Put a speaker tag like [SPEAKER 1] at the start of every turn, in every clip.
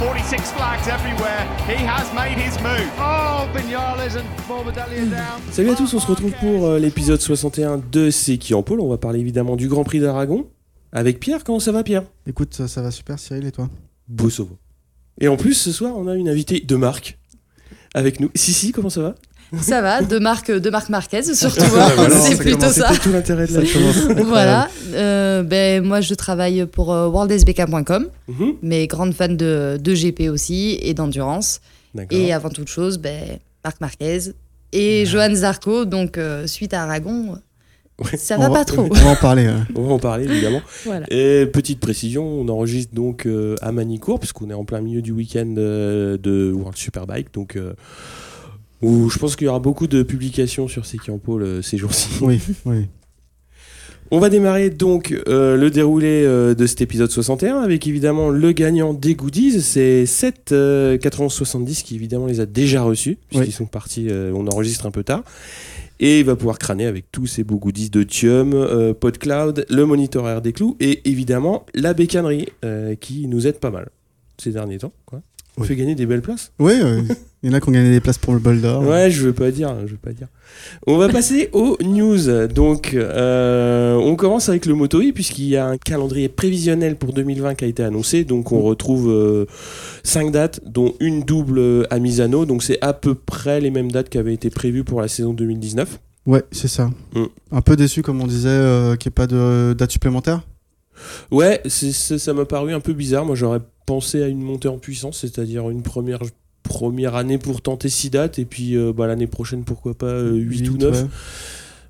[SPEAKER 1] 46 flags everywhere. He has made his move.
[SPEAKER 2] Oh, Vignales and four medallion down.
[SPEAKER 3] Salut à tous, on se retrouve pour euh, l'épisode 61 de C'est qui en pôle. On va parler évidemment du Grand Prix d'Aragon. Avec Pierre, comment ça va Pierre?
[SPEAKER 4] Écoute, ça, ça va super, Cyril, et toi?
[SPEAKER 3] Beau sauve. Et en plus, ce soir, on a une invitée de marque avec nous. Sissi, comment ça va?
[SPEAKER 5] Ça va, de Marc, de Marc Marquez surtout. hein,
[SPEAKER 4] voilà,
[SPEAKER 5] c'est plutôt ça.
[SPEAKER 3] C'était tout l'intérêt de la
[SPEAKER 4] commence.
[SPEAKER 5] Voilà. Euh, ben, moi, je travaille pour euh, worldsbk.com,
[SPEAKER 3] Mhm.
[SPEAKER 5] mais grande fan de, de GP aussi et d'endurance. Et avant toute chose, ben, Marc Marquez et Johan Zarco. Donc, euh, suite à Aragon,
[SPEAKER 3] Ouais.
[SPEAKER 5] ça va
[SPEAKER 4] va-
[SPEAKER 5] pas trop.
[SPEAKER 4] On va en parler. ouais.
[SPEAKER 3] On va en parler évidemment.
[SPEAKER 5] Voilà.
[SPEAKER 3] Et petite précision, on enregistre donc euh, à Manicourt, puisqu'on est en plein milieu du week-end euh, de World Superbike. Donc, euh, où je pense qu'il y aura beaucoup de publications sur qui en pôle euh, ces jours-ci.
[SPEAKER 4] Oui, oui.
[SPEAKER 3] On va démarrer donc euh, le déroulé euh, de cet épisode 61 avec évidemment le gagnant des goodies. C'est 7 euh, 9170 qui évidemment les a déjà reçus puisqu'ils
[SPEAKER 4] Oui.
[SPEAKER 3] sont partis, on enregistre un peu tard. Et il va pouvoir crâner avec tous ces beaux goodies de Thium, euh, PodCloud, le moniteur air des clous et évidemment la bécannerie euh, qui nous aide pas mal ces derniers temps. Quoi. On
[SPEAKER 4] Oui.
[SPEAKER 3] fait gagner des belles places.
[SPEAKER 4] Oui, euh, il y en a qui ont gagné des places pour le bol d'or.
[SPEAKER 3] Ouais, je veux pas dire, je veux pas dire. On va passer aux news. Donc, euh, on commence avec le Moto E puisqu'il y a un calendrier prévisionnel pour 2020 qui a été annoncé. Donc, on retrouve 5 dates, dont une double à Misano. Donc, c'est à peu près les mêmes dates qui avaient été prévues pour la saison 2019.
[SPEAKER 4] Ouais, c'est ça.
[SPEAKER 3] Mm.
[SPEAKER 4] Un peu déçu, comme on disait, euh, qu'il n'y ait pas de date supplémentaire.
[SPEAKER 3] Ouais, ça m'a paru un peu bizarre. Moi, j'aurais pensé à une montée en puissance, c'est-à-dire une première première année pour tenter 6 dates et puis euh, bah, l'année prochaine pourquoi pas 8 ou
[SPEAKER 4] Huit,
[SPEAKER 3] 9
[SPEAKER 4] ouais.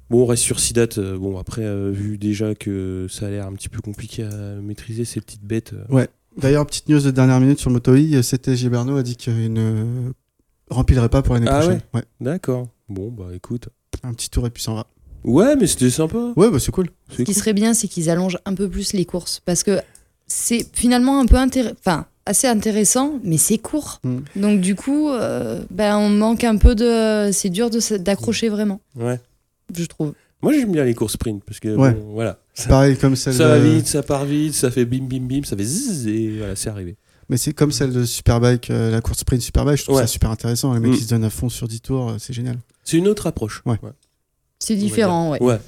[SPEAKER 3] Bon, on reste sur 6 dates. Euh, Bon, après, euh, vu déjà que ça a l'air un petit peu compliqué à maîtriser ces petites bêtes. euh,
[SPEAKER 4] D'ailleurs, petite news de dernière minute sur le Moto E, c'était Gilberno a dit qu'il ne remplirait pas pour l'année
[SPEAKER 3] Ah
[SPEAKER 4] prochaine. Ouais.
[SPEAKER 3] D'accord. Bon, bah écoute.
[SPEAKER 4] Un petit tour et puis s'en va.
[SPEAKER 3] Ouais, mais c'était sympa.
[SPEAKER 4] Ouais, bah c'est cool.
[SPEAKER 3] C'est
[SPEAKER 5] Ce qui
[SPEAKER 3] cool.
[SPEAKER 5] serait bien, c'est qu'ils allongent un peu plus les courses. Parce que c'est finalement un peu intéressant. Enfin, assez intéressant, mais c'est court.
[SPEAKER 4] Mm.
[SPEAKER 5] Donc, du coup, euh, ben, on manque un peu de. C'est dur d'accrocher vraiment,
[SPEAKER 3] Ouais.
[SPEAKER 5] je trouve.
[SPEAKER 3] Moi, j'aime bien les courses sprint parce que
[SPEAKER 4] Ouais.
[SPEAKER 3] bon, voilà. Ça,
[SPEAKER 4] Pareil comme celle
[SPEAKER 3] ça va
[SPEAKER 4] de...
[SPEAKER 3] vite, ça part vite, ça fait bim bim bim, ça fait zzz et voilà, c'est arrivé.
[SPEAKER 4] Mais c'est comme celle de Superbike, euh, la course sprint Superbike. Je trouve
[SPEAKER 3] Ouais.
[SPEAKER 4] ça super intéressant. Les mecs
[SPEAKER 3] Mm.
[SPEAKER 4] qui se donnent à fond sur 10 tours, euh, c'est génial.
[SPEAKER 3] C'est une autre approche.
[SPEAKER 4] Ouais.
[SPEAKER 5] C'est différent, ouais.
[SPEAKER 3] Ouais.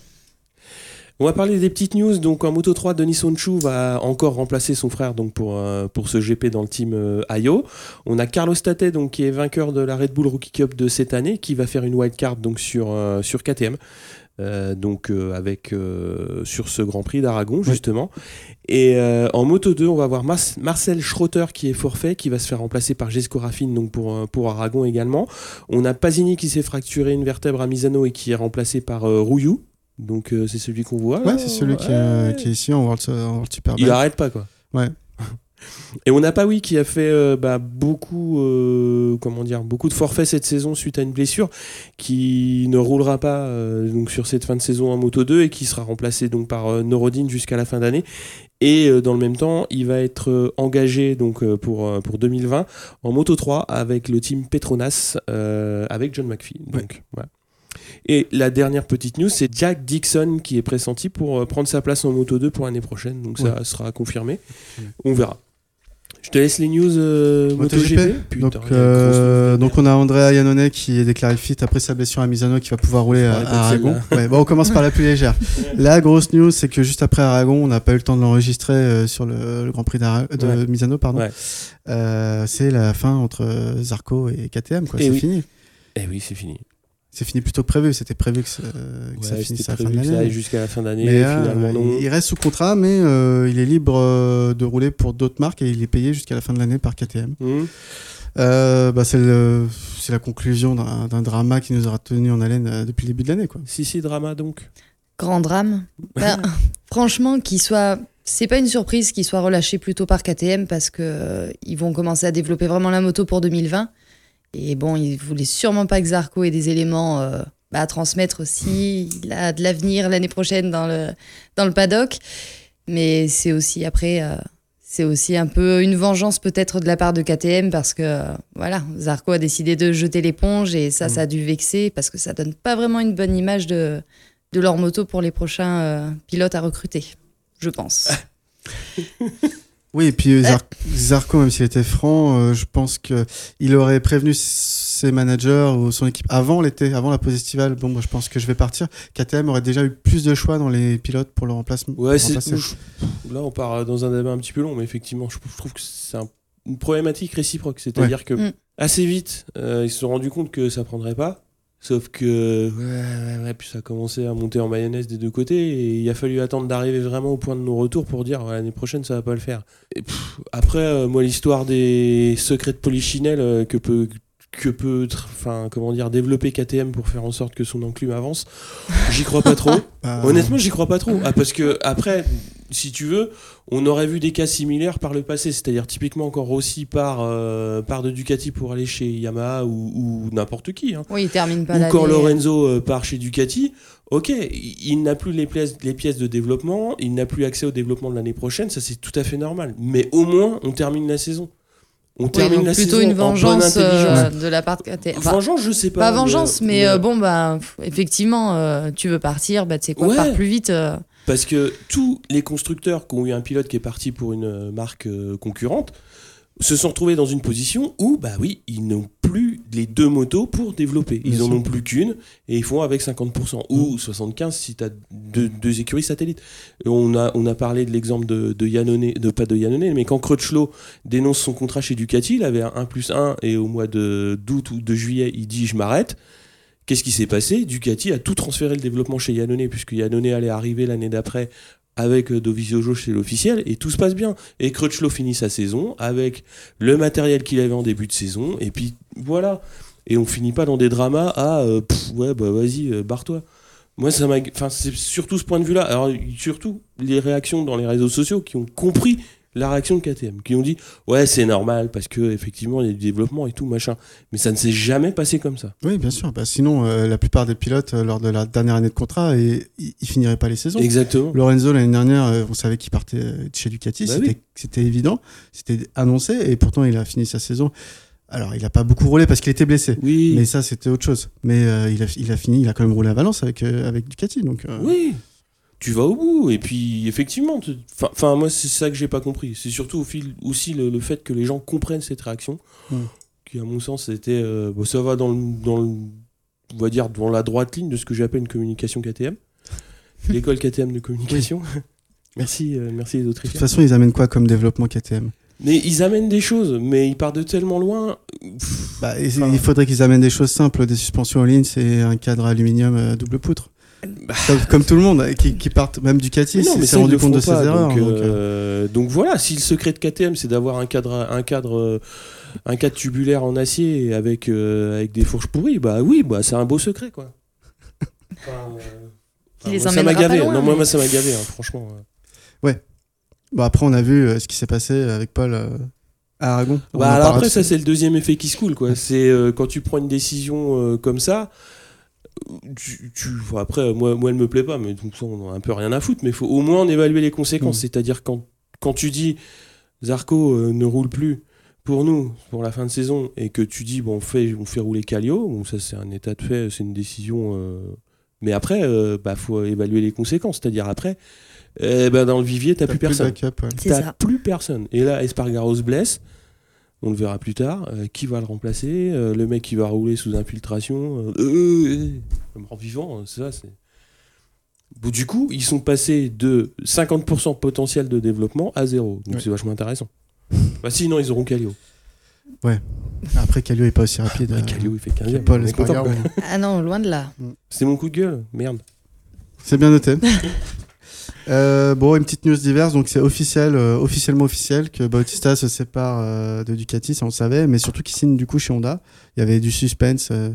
[SPEAKER 3] On va parler des petites news. Donc en Moto 3, Denis Sonchu va encore remplacer son frère donc pour, euh, pour ce GP dans le team euh, Ayo. On a Carlos Tate donc qui est vainqueur de la Red Bull Rookie Cup de cette année qui va faire une wildcard donc sur, euh, sur KTM. Euh, donc euh, avec euh, sur ce Grand Prix d'Aragon justement et en Moto 2 on va voir Marcel Schrotter qui est forfait qui va se faire remplacer par Jesco Raffine donc pour, pour Aragon également on a Pasini qui s'est fracturé une vertèbre à Misano et qui est remplacé par Rouillou donc c'est celui qu'on voit.
[SPEAKER 4] Ouais, c'est celui qui, est,
[SPEAKER 3] Ouais.
[SPEAKER 4] qui est ici en World, World Superbike.
[SPEAKER 3] Il arrête pas quoi.
[SPEAKER 4] Ouais.
[SPEAKER 3] Et on a Pawi qui a fait euh, bah, beaucoup, euh, comment dire, beaucoup de forfaits cette saison suite à une blessure, qui ne roulera pas euh, donc sur cette fin de saison en Moto 2 et qui sera remplacé donc par Norodine jusqu'à la fin d'année. Et dans le même temps, il va être engagé donc pour pour 2020 en Moto 3 avec le team Petronas avec John McPhee. Donc. Et la dernière petite news, c'est Jack Dixon qui est pressenti pour prendre sa place en Moto 2 pour l'année prochaine. Donc ça sera confirmé. On verra. Je te laisse les news euh,
[SPEAKER 4] MotoGP.
[SPEAKER 3] MotoGP. Putain,
[SPEAKER 4] donc, euh, donc on a Andrea Iannone qui est déclaré fit après sa blessure à Misano qui va pouvoir rouler à, Aragon. Ouais, bon, on commence par la plus légère. La grosse news, c'est que juste après Aragon, on n'a pas eu le temps de l'enregistrer euh, sur le, le Grand Prix de
[SPEAKER 3] Ouais.
[SPEAKER 4] Misano, pardon.
[SPEAKER 3] Ouais.
[SPEAKER 4] Euh, c'est la fin entre Zarco et KTM, quoi.
[SPEAKER 3] Eh
[SPEAKER 4] C'est
[SPEAKER 3] oui.
[SPEAKER 4] fini.
[SPEAKER 3] Eh oui, c'est fini.
[SPEAKER 4] C'est fini plus tôt que prévu. C'était prévu que, ça- que ça
[SPEAKER 3] Ouais,
[SPEAKER 4] finisse à la fin de l'année.
[SPEAKER 3] jusqu'à la fin d'année.
[SPEAKER 4] Euh, il reste sous contrat, mais euh, il est libre euh, de rouler pour d'autres marques et il est payé jusqu'à la fin de l'année par KTM.
[SPEAKER 3] Hum.
[SPEAKER 4] Euh, bah, c'est la conclusion d'un drama qui nous aura tenu en haleine depuis le début de l'année. quoi.
[SPEAKER 3] Si, si, drama donc.
[SPEAKER 5] Grand drame. Ben, franchement, qu'il soit. C'est pas une surprise qu'il soit relâché plus tôt par KTM parce que euh, ils vont commencer à développer vraiment la moto pour 2020. Et bon, il voulait sûrement pas que Zarco ait des éléments euh, bah, à transmettre aussi. Il a de l'avenir l'année prochaine dans le, dans le paddock. Mais c'est aussi après, euh, c'est aussi un peu une vengeance peut-être de la part de KTM parce que euh, voilà, Zarco a décidé de jeter l'éponge et ça, ça a dû vexer parce que ça donne pas vraiment une bonne image de, de leur moto pour les prochains pilotes à recruter, je pense.
[SPEAKER 4] Oui, et puis euh, Zar- Zarco, même s'il était franc, euh, je pense que il aurait prévenu ses managers ou son équipe avant l'été, avant la pause estivale. Bon, moi, je pense que je vais partir. KTM aurait déjà eu plus de choix dans les pilotes pour le remplacement.
[SPEAKER 3] Ouais, c'est. Là, on part dans un débat un petit peu long, mais effectivement, je, je trouve que c'est un- une problématique réciproque. C'est-à-dire que
[SPEAKER 5] Mm.
[SPEAKER 3] assez vite, euh, ils se sont rendus compte que ça prendrait pas. Sauf que, ouais, ouais, ouais, puis ça a commencé à monter en mayonnaise des deux côtés et il a fallu attendre d'arriver vraiment au point de nos retours pour dire l'année prochaine ça va pas le faire. Et après, euh, moi, l'histoire des secrets de polichinelle euh, que peut que peut enfin comment dire développer KTM pour faire en sorte que son enclume avance j'y crois pas trop
[SPEAKER 4] Bah,
[SPEAKER 3] Honnêtement, j'y crois pas trop. Ah, parce que après, si tu veux, on aurait vu des cas similaires par le passé, c'est-à-dire typiquement encore Rossi par, euh, par de Ducati pour aller chez Yamaha ou, ou n'importe qui. hein.
[SPEAKER 5] Oui, il termine pas
[SPEAKER 3] Ou quand Lorenzo euh, part chez Ducati, ok, il, il n'a plus les pièces, les pièces de développement, il n'a plus accès au développement de l'année prochaine, ça c'est tout à fait normal. Mais au moins, on termine la saison. On
[SPEAKER 5] Oui,
[SPEAKER 3] termine la
[SPEAKER 5] plutôt
[SPEAKER 3] saison
[SPEAKER 5] une
[SPEAKER 3] en bonne
[SPEAKER 5] vengeance euh, de la part. Enfin,
[SPEAKER 3] vengeance, je sais pas.
[SPEAKER 5] pas vengeance, mais
[SPEAKER 3] euh,
[SPEAKER 5] euh, bon, bah, effectivement, euh, tu veux partir, bah, tu sais quoi,
[SPEAKER 3] Ouais.
[SPEAKER 5] pars plus vite.
[SPEAKER 3] Parce que tous les constructeurs qui ont eu un pilote qui est parti pour une marque concurrente se sont retrouvés dans une position où, bah oui, ils n'ont plus les deux motos pour développer. Ils
[SPEAKER 4] Bien
[SPEAKER 3] en
[SPEAKER 4] sûr.
[SPEAKER 3] ont plus qu'une et ils font avec 50% ou 75% si tu as deux, deux écuries satellites. On a, on a parlé de l'exemple de, de Yannone, de pas de Yannone, mais quand Crutchlow dénonce son contrat chez Ducati, il avait un 1 plus 1 et au mois de- d'août ou de juillet, il dit je m'arrête. Qu'est-ce qui s'est passé? Ducati a tout transféré le développement chez Yannone, puisque Yannone allait arriver l'année d'après avec euh, Dovizioso chez l'officiel, et tout se passe bien. Et Crutchlow finit sa saison avec le matériel qu'il avait en début de saison, et puis voilà. Et on finit pas dans des dramas à euh, ouais, bah vas-y, euh, barre-toi. Moi, ça m'a. Enfin, c'est surtout ce point de vue-là. Alors, surtout les réactions dans les réseaux sociaux qui ont compris la réaction de KTM, qui ont dit ouais, c'est normal parce que effectivement il y a du développement et tout machin. Mais ça ne s'est jamais passé comme ça.
[SPEAKER 4] Oui, bien sûr. Bah, sinon, euh, la plupart des pilotes, euh, lors de la dernière année de contrat, et, ils, finiraient pas les saisons.
[SPEAKER 3] Exactement.
[SPEAKER 4] Lorenzo, l'année dernière, euh, on savait qu'il partait euh, de chez Ducati.
[SPEAKER 3] Bah
[SPEAKER 4] c'était,
[SPEAKER 3] oui.
[SPEAKER 4] évident. C'était annoncé. Et pourtant, il a fini sa saison. Alors, il a pas beaucoup roulé parce qu'il était blessé.
[SPEAKER 3] Oui.
[SPEAKER 4] Mais ça, c'était autre chose. Mais il, a, il a fini, il a quand même roulé à Valence avec, avec Ducati. Donc,
[SPEAKER 3] Oui, tu vas au bout. Et puis, effectivement, enfin, moi, c'est ça que j'ai pas compris. C'est surtout au fil, aussi le, le fait que les gens comprennent cette réaction,
[SPEAKER 4] Mm.
[SPEAKER 3] qui, à mon sens, c'était. euh, bon, ça va dans, le, dans le- on va dire, dans la droite ligne de ce que j'appelle une communication KTM. L'école KTM de communication. merci, euh, merci les
[SPEAKER 4] de
[SPEAKER 3] Autrichiens.
[SPEAKER 4] toute façon, ils amènent quoi comme développement KTM
[SPEAKER 3] Mais ils amènent des choses, mais ils partent de tellement loin. Pff,
[SPEAKER 4] bah,
[SPEAKER 3] Enfin-
[SPEAKER 4] Il faudrait qu'ils amènent des choses simples, des suspensions en ligne, c'est un cadre aluminium euh, double poutre.
[SPEAKER 3] Bah.
[SPEAKER 4] Comme, comme tout le monde, qui, qui partent, même Ducati,
[SPEAKER 3] Mais non,
[SPEAKER 4] s'est rendu compte de ses erreurs.
[SPEAKER 3] Donc,
[SPEAKER 4] donc, euh,
[SPEAKER 3] donc voilà, si le secret de KTM c'est d'avoir un cadre, un cadre, un cadre tubulaire en acier avec euh, avec des fourches pourries, bah oui, bah c'est un beau secret quoi. Enfin, euh,
[SPEAKER 5] Il les
[SPEAKER 3] moi, ça m'a gavé.
[SPEAKER 5] loin,
[SPEAKER 3] non, moi,
[SPEAKER 5] mais-
[SPEAKER 3] moi, ça m'a gavé, hein, franchement. euh.
[SPEAKER 4] Bon, après, on a vu euh, ce qui s'est passé avec Paul euh, à Aragon.
[SPEAKER 3] Bah, alors après, ça c'est le deuxième effet qui se coule quoi. C'est euh, quand tu prends une décision euh, comme ça. Tu, tu- enfin, après, moi, moi, elle me plaît pas, mais donc ça, on a un peu rien à foutre. Mais il faut au moins en évaluer les conséquences.
[SPEAKER 4] Mm.
[SPEAKER 3] C'est-à-dire quand, quand tu dis Zarco euh, ne roule plus pour nous pour la fin de saison et que tu dis bon, on fait, on fait rouler Calio, bon, ça c'est un état de fait, c'est une décision. euh, Mais après, euh, bah, faut évaluer les conséquences. C'est-à-dire après, eh ben, dans le vivier, t'as plus
[SPEAKER 4] plus
[SPEAKER 3] personne.
[SPEAKER 4] ouais.
[SPEAKER 3] T'as plus personne. Et là, Espargaro se blesse. On le verra plus tard. Euh, qui va le remplacer? Euh, Le mec qui va rouler sous infiltration. Euh, euh, euh, le mort vivant, c'est ça. C'est... Bon, du coup, ils sont passés de 50% potentiel de développement à zéro. Donc
[SPEAKER 4] Ouais.
[SPEAKER 3] c'est vachement intéressant. bah sinon, ils auront Calio.
[SPEAKER 4] Après, Calio est pas aussi rapide.
[SPEAKER 3] Ouais,
[SPEAKER 4] euh,
[SPEAKER 3] Calio, il fait 15
[SPEAKER 4] Paul
[SPEAKER 3] content.
[SPEAKER 5] Ah non, loin de là.
[SPEAKER 3] C'est mon coup de gueule. Merde.
[SPEAKER 4] C'est bien noté. Euh, bon, une petite news diverse, donc c'est officiel, euh, officiellement officiel que Bautista se sépare euh, de Ducati, ça on le savait, mais surtout qu'il signe du coup chez Honda. Il y avait du suspense. euh,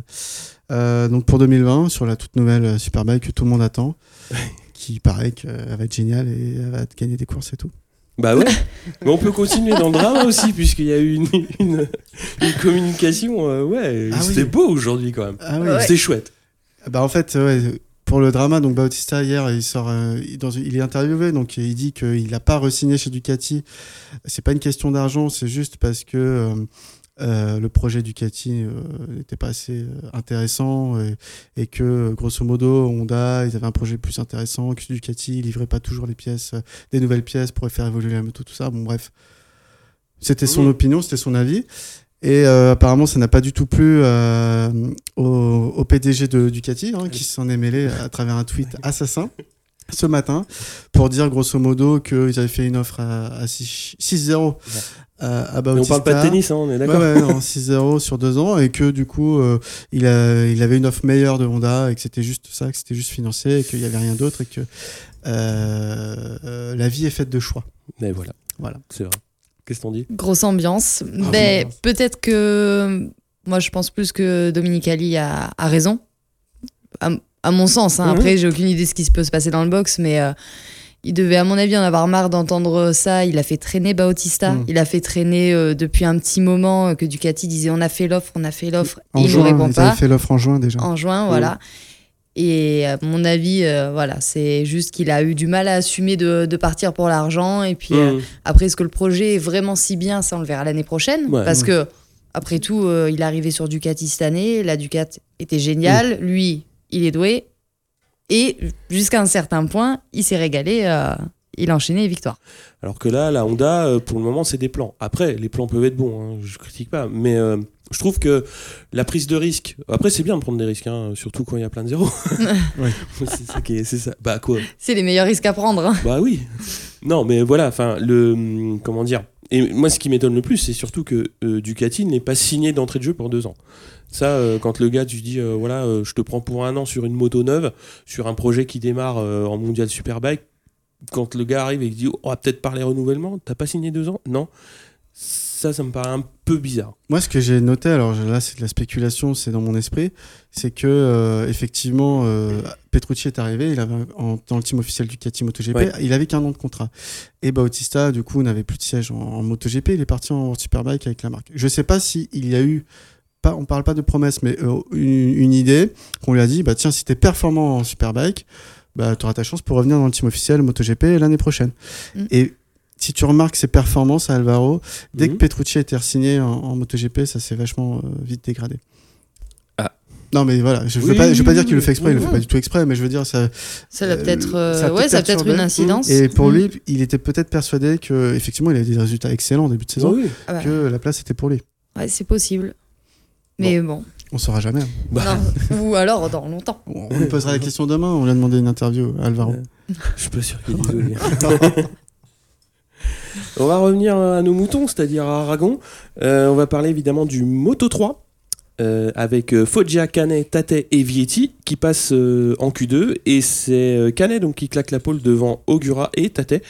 [SPEAKER 4] euh, donc pour 2020, sur la toute nouvelle euh, Superbike que tout le monde attend, qui paraît qu'elle va être géniale et elle va gagner des courses et tout.
[SPEAKER 3] Bah ouais. Mais on peut continuer dans le drama aussi, puisqu'il y a eu une, une, une communication. euh, ouais,
[SPEAKER 4] Ah
[SPEAKER 3] c'était
[SPEAKER 4] oui.
[SPEAKER 3] beau aujourd'hui quand même.
[SPEAKER 4] Ah.
[SPEAKER 5] Ouais.
[SPEAKER 3] C'était chouette.
[SPEAKER 4] Bah en fait, ouais, pour le drama, donc Bautista hier, il sort, euh, il- est interviewé, donc il dit qu'il n'a pas re-signé chez Ducati. C'est pas une question d'argent, c'est juste parce que euh, euh, le projet Ducati euh, n'était pas assez euh, intéressant et, et que grosso modo Honda, ils avaient un projet plus intéressant, que Ducati livrait pas toujours les pièces, euh, des nouvelles pièces pour faire évoluer la moto, tout ça. Bon bref, c'était son opinion, c'était son avis. Et euh, apparemment, ça n'a pas du tout plu euh, au, au PDG de Ducati, hein, qui s'en est mêlé à travers un tweet assassin ce matin pour dire grosso modo qu'ils avaient fait une offre à, à 6 6-0 à, à
[SPEAKER 3] Mais on parle pas de tennis, hein, on est
[SPEAKER 4] Ouais,
[SPEAKER 3] d'accord
[SPEAKER 4] ouais, non, 6-0 sur deux ans et que du coup euh, il, a, il avait une offre meilleure de Honda et que c'était juste ça, que c'était juste financier et qu'il n'y avait rien d'autre et que euh, euh, la vie est faite de choix.
[SPEAKER 3] Mais voilà.
[SPEAKER 4] Voilà.
[SPEAKER 3] C'est vrai. Qu'est-ce qu'on dit
[SPEAKER 5] Grosse ambiance.
[SPEAKER 4] Ah
[SPEAKER 5] Ben,
[SPEAKER 4] oui.
[SPEAKER 5] peut-être que moi je pense plus que Dominique Ali a, a raison. À, à mon sens. hein.
[SPEAKER 3] Mhm.
[SPEAKER 5] Après, j'ai aucune idée de ce qui se peut se passer dans le box, mais euh, il devait, à mon avis, en avoir marre d'entendre ça. Il a fait traîner Bautista.
[SPEAKER 4] Mhm.
[SPEAKER 5] Il a fait traîner euh, depuis un petit moment euh, que Ducati disait on a fait l'offre, on a fait l'offre. Il ne répond pas.
[SPEAKER 4] avaient fait l'offre en juin déjà.
[SPEAKER 5] En juin, voilà. Et à mon avis, euh, voilà, c'est juste qu'il a eu du mal à assumer de, de partir pour l'argent. Et puis euh,
[SPEAKER 3] Mmh.
[SPEAKER 5] après, est-ce que le projet est vraiment si bien Ça, on le verra l'année prochaine.
[SPEAKER 3] Ouais.
[SPEAKER 5] parce que, après tout, euh, il est arrivé sur Ducati cette année. La Ducati était géniale. Lui, il est doué. Et jusqu'à un certain point, il s'est régalé. euh, il a enchaîné les victoires.
[SPEAKER 3] Alors que là, la Honda, euh, pour le moment, c'est des plans. Après, les plans peuvent être bons, hein, je critique pas. Mais euh, je trouve que la prise de risque. Après, c'est bien de prendre des risques, hein, surtout quand il y a plein de zéros.
[SPEAKER 4] Ouais.
[SPEAKER 3] c'est ça qui est- c'est ça. Bah quoi
[SPEAKER 5] C'est les meilleurs risques à prendre. hein.
[SPEAKER 3] Bah oui. Non, mais voilà, enfin, le. Comment dire Et moi, ce qui m'étonne le plus, c'est surtout que euh, Ducati n'est pas signé d'entrée de jeu pour deux ans. Ça, euh, quand le gars, tu dis, euh, voilà, euh, je te prends pour un an sur une moto neuve, sur un projet qui démarre euh, en Mondial Superbike, quand le gars arrive et qu'il dit, on va peut-être parler renouvellement, t'as pas signé deux ans? Non. Ça, ça me paraît un peu bizarre.
[SPEAKER 4] Moi, ce que j'ai noté, alors là, c'est de la spéculation, c'est dans mon esprit, c'est que euh, effectivement, euh, Petrucci est arrivé, il avait en- dans le team officiel du Ducati MotoGP,
[SPEAKER 3] Ouais.
[SPEAKER 4] il avait qu'un an de contrat. Et Bautista, du coup, n'avait plus de siège en, en MotoGP, il est parti en Superbike avec la marque. Je sais pas si il y a eu, pas, on parle pas de promesse, mais euh, une, une idée qu'on lui a dit, bah tiens, si t'es performant en Superbike, bah tu auras ta chance pour revenir dans le team officiel MotoGP l'année prochaine.
[SPEAKER 5] Mm.
[SPEAKER 4] Et si tu remarques ses performances à Alvaro, Dès
[SPEAKER 3] Mhm.
[SPEAKER 4] que Petrucci a été signé en, en MotoGP, ça s'est vachement euh, vite dégradé.
[SPEAKER 3] Ah.
[SPEAKER 4] Non mais voilà, je veux
[SPEAKER 3] Oui,
[SPEAKER 4] pas, je veux pas
[SPEAKER 3] oui,
[SPEAKER 4] dire qu'il le fait exprès, il le
[SPEAKER 3] oui,
[SPEAKER 4] fait pas du tout exprès, mais je veux dire ça.
[SPEAKER 5] Ça va
[SPEAKER 4] Euh,
[SPEAKER 5] peut-être euh, ouais,
[SPEAKER 4] peut-être
[SPEAKER 5] ça va peut-être
[SPEAKER 4] perturbé.
[SPEAKER 5] une incidence.
[SPEAKER 4] Et pour
[SPEAKER 5] Mm.
[SPEAKER 4] lui, il était peut-être persuadé que effectivement, il avait des résultats excellents en début de saison.
[SPEAKER 5] Ah bah,
[SPEAKER 4] que la place était pour lui.
[SPEAKER 5] ouais, c'est possible. Mais bon.
[SPEAKER 4] On saura jamais. hein.
[SPEAKER 3] Bah,
[SPEAKER 5] Non. Ou alors dans longtemps.
[SPEAKER 4] On lui posera la question demain. On lui a demandé une interview à Alvaro.
[SPEAKER 3] Ouais. Je suis pas sûr qu'il dise oui. on va revenir à nos moutons, c'est-à-dire à Aragon. Euh, on va parler évidemment du Moto 3. euh, avec euh, Foggia, Canet, Tate et Vietti qui passent euh, en Q2 et c'est Canet donc qui claque la pole devant Ogura et Tate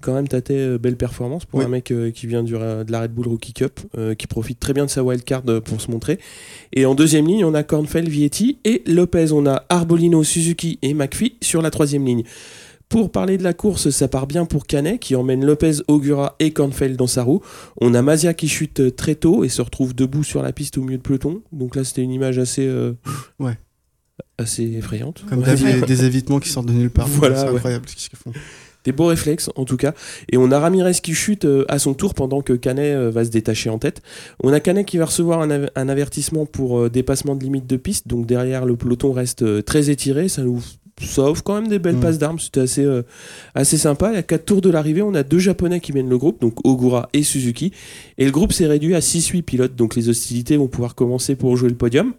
[SPEAKER 3] quand même Tate belle performance pour
[SPEAKER 4] Oui.
[SPEAKER 3] un mec euh, qui vient du, de la Red Bull Rookie Cup euh, qui profite très bien de sa wildcard euh, pour se montrer et en deuxième ligne on a Kornfeld, Vietti et Lopez on a Arbolino, Suzuki et McPhee sur la troisième ligne pour parler de la course, ça part bien pour Canet qui emmène Lopez, Ogura et Kornfeld dans sa roue. On a Mazia qui chute très tôt et se retrouve debout sur la piste au milieu de peloton. Donc là, c'était une image assez, euh,
[SPEAKER 4] Ouais.
[SPEAKER 3] assez effrayante.
[SPEAKER 4] Comme des, évitements qui sortent de nulle part.
[SPEAKER 3] Voilà,
[SPEAKER 4] c'est
[SPEAKER 3] ouais.
[SPEAKER 4] incroyable ce qu'ils font.
[SPEAKER 3] Des beaux réflexes en tout cas. Et on a Ramirez qui chute euh, à son tour pendant que Canet euh, va se détacher en tête. On a Canet qui va recevoir un, un avertissement pour dépassement de limite de piste. Donc derrière, le peloton reste très étiré. Ça nous sauve quand même des belles
[SPEAKER 4] Mm.
[SPEAKER 3] passes d'armes. C'était assez, euh, assez sympa. À 4 tours de l'arrivée, on a deux Japonais qui mènent le groupe, donc Ogura et Suzuki. Et le groupe s'est réduit à 6-8 pilotes. Donc les hostilités vont pouvoir commencer pour jouer le podium.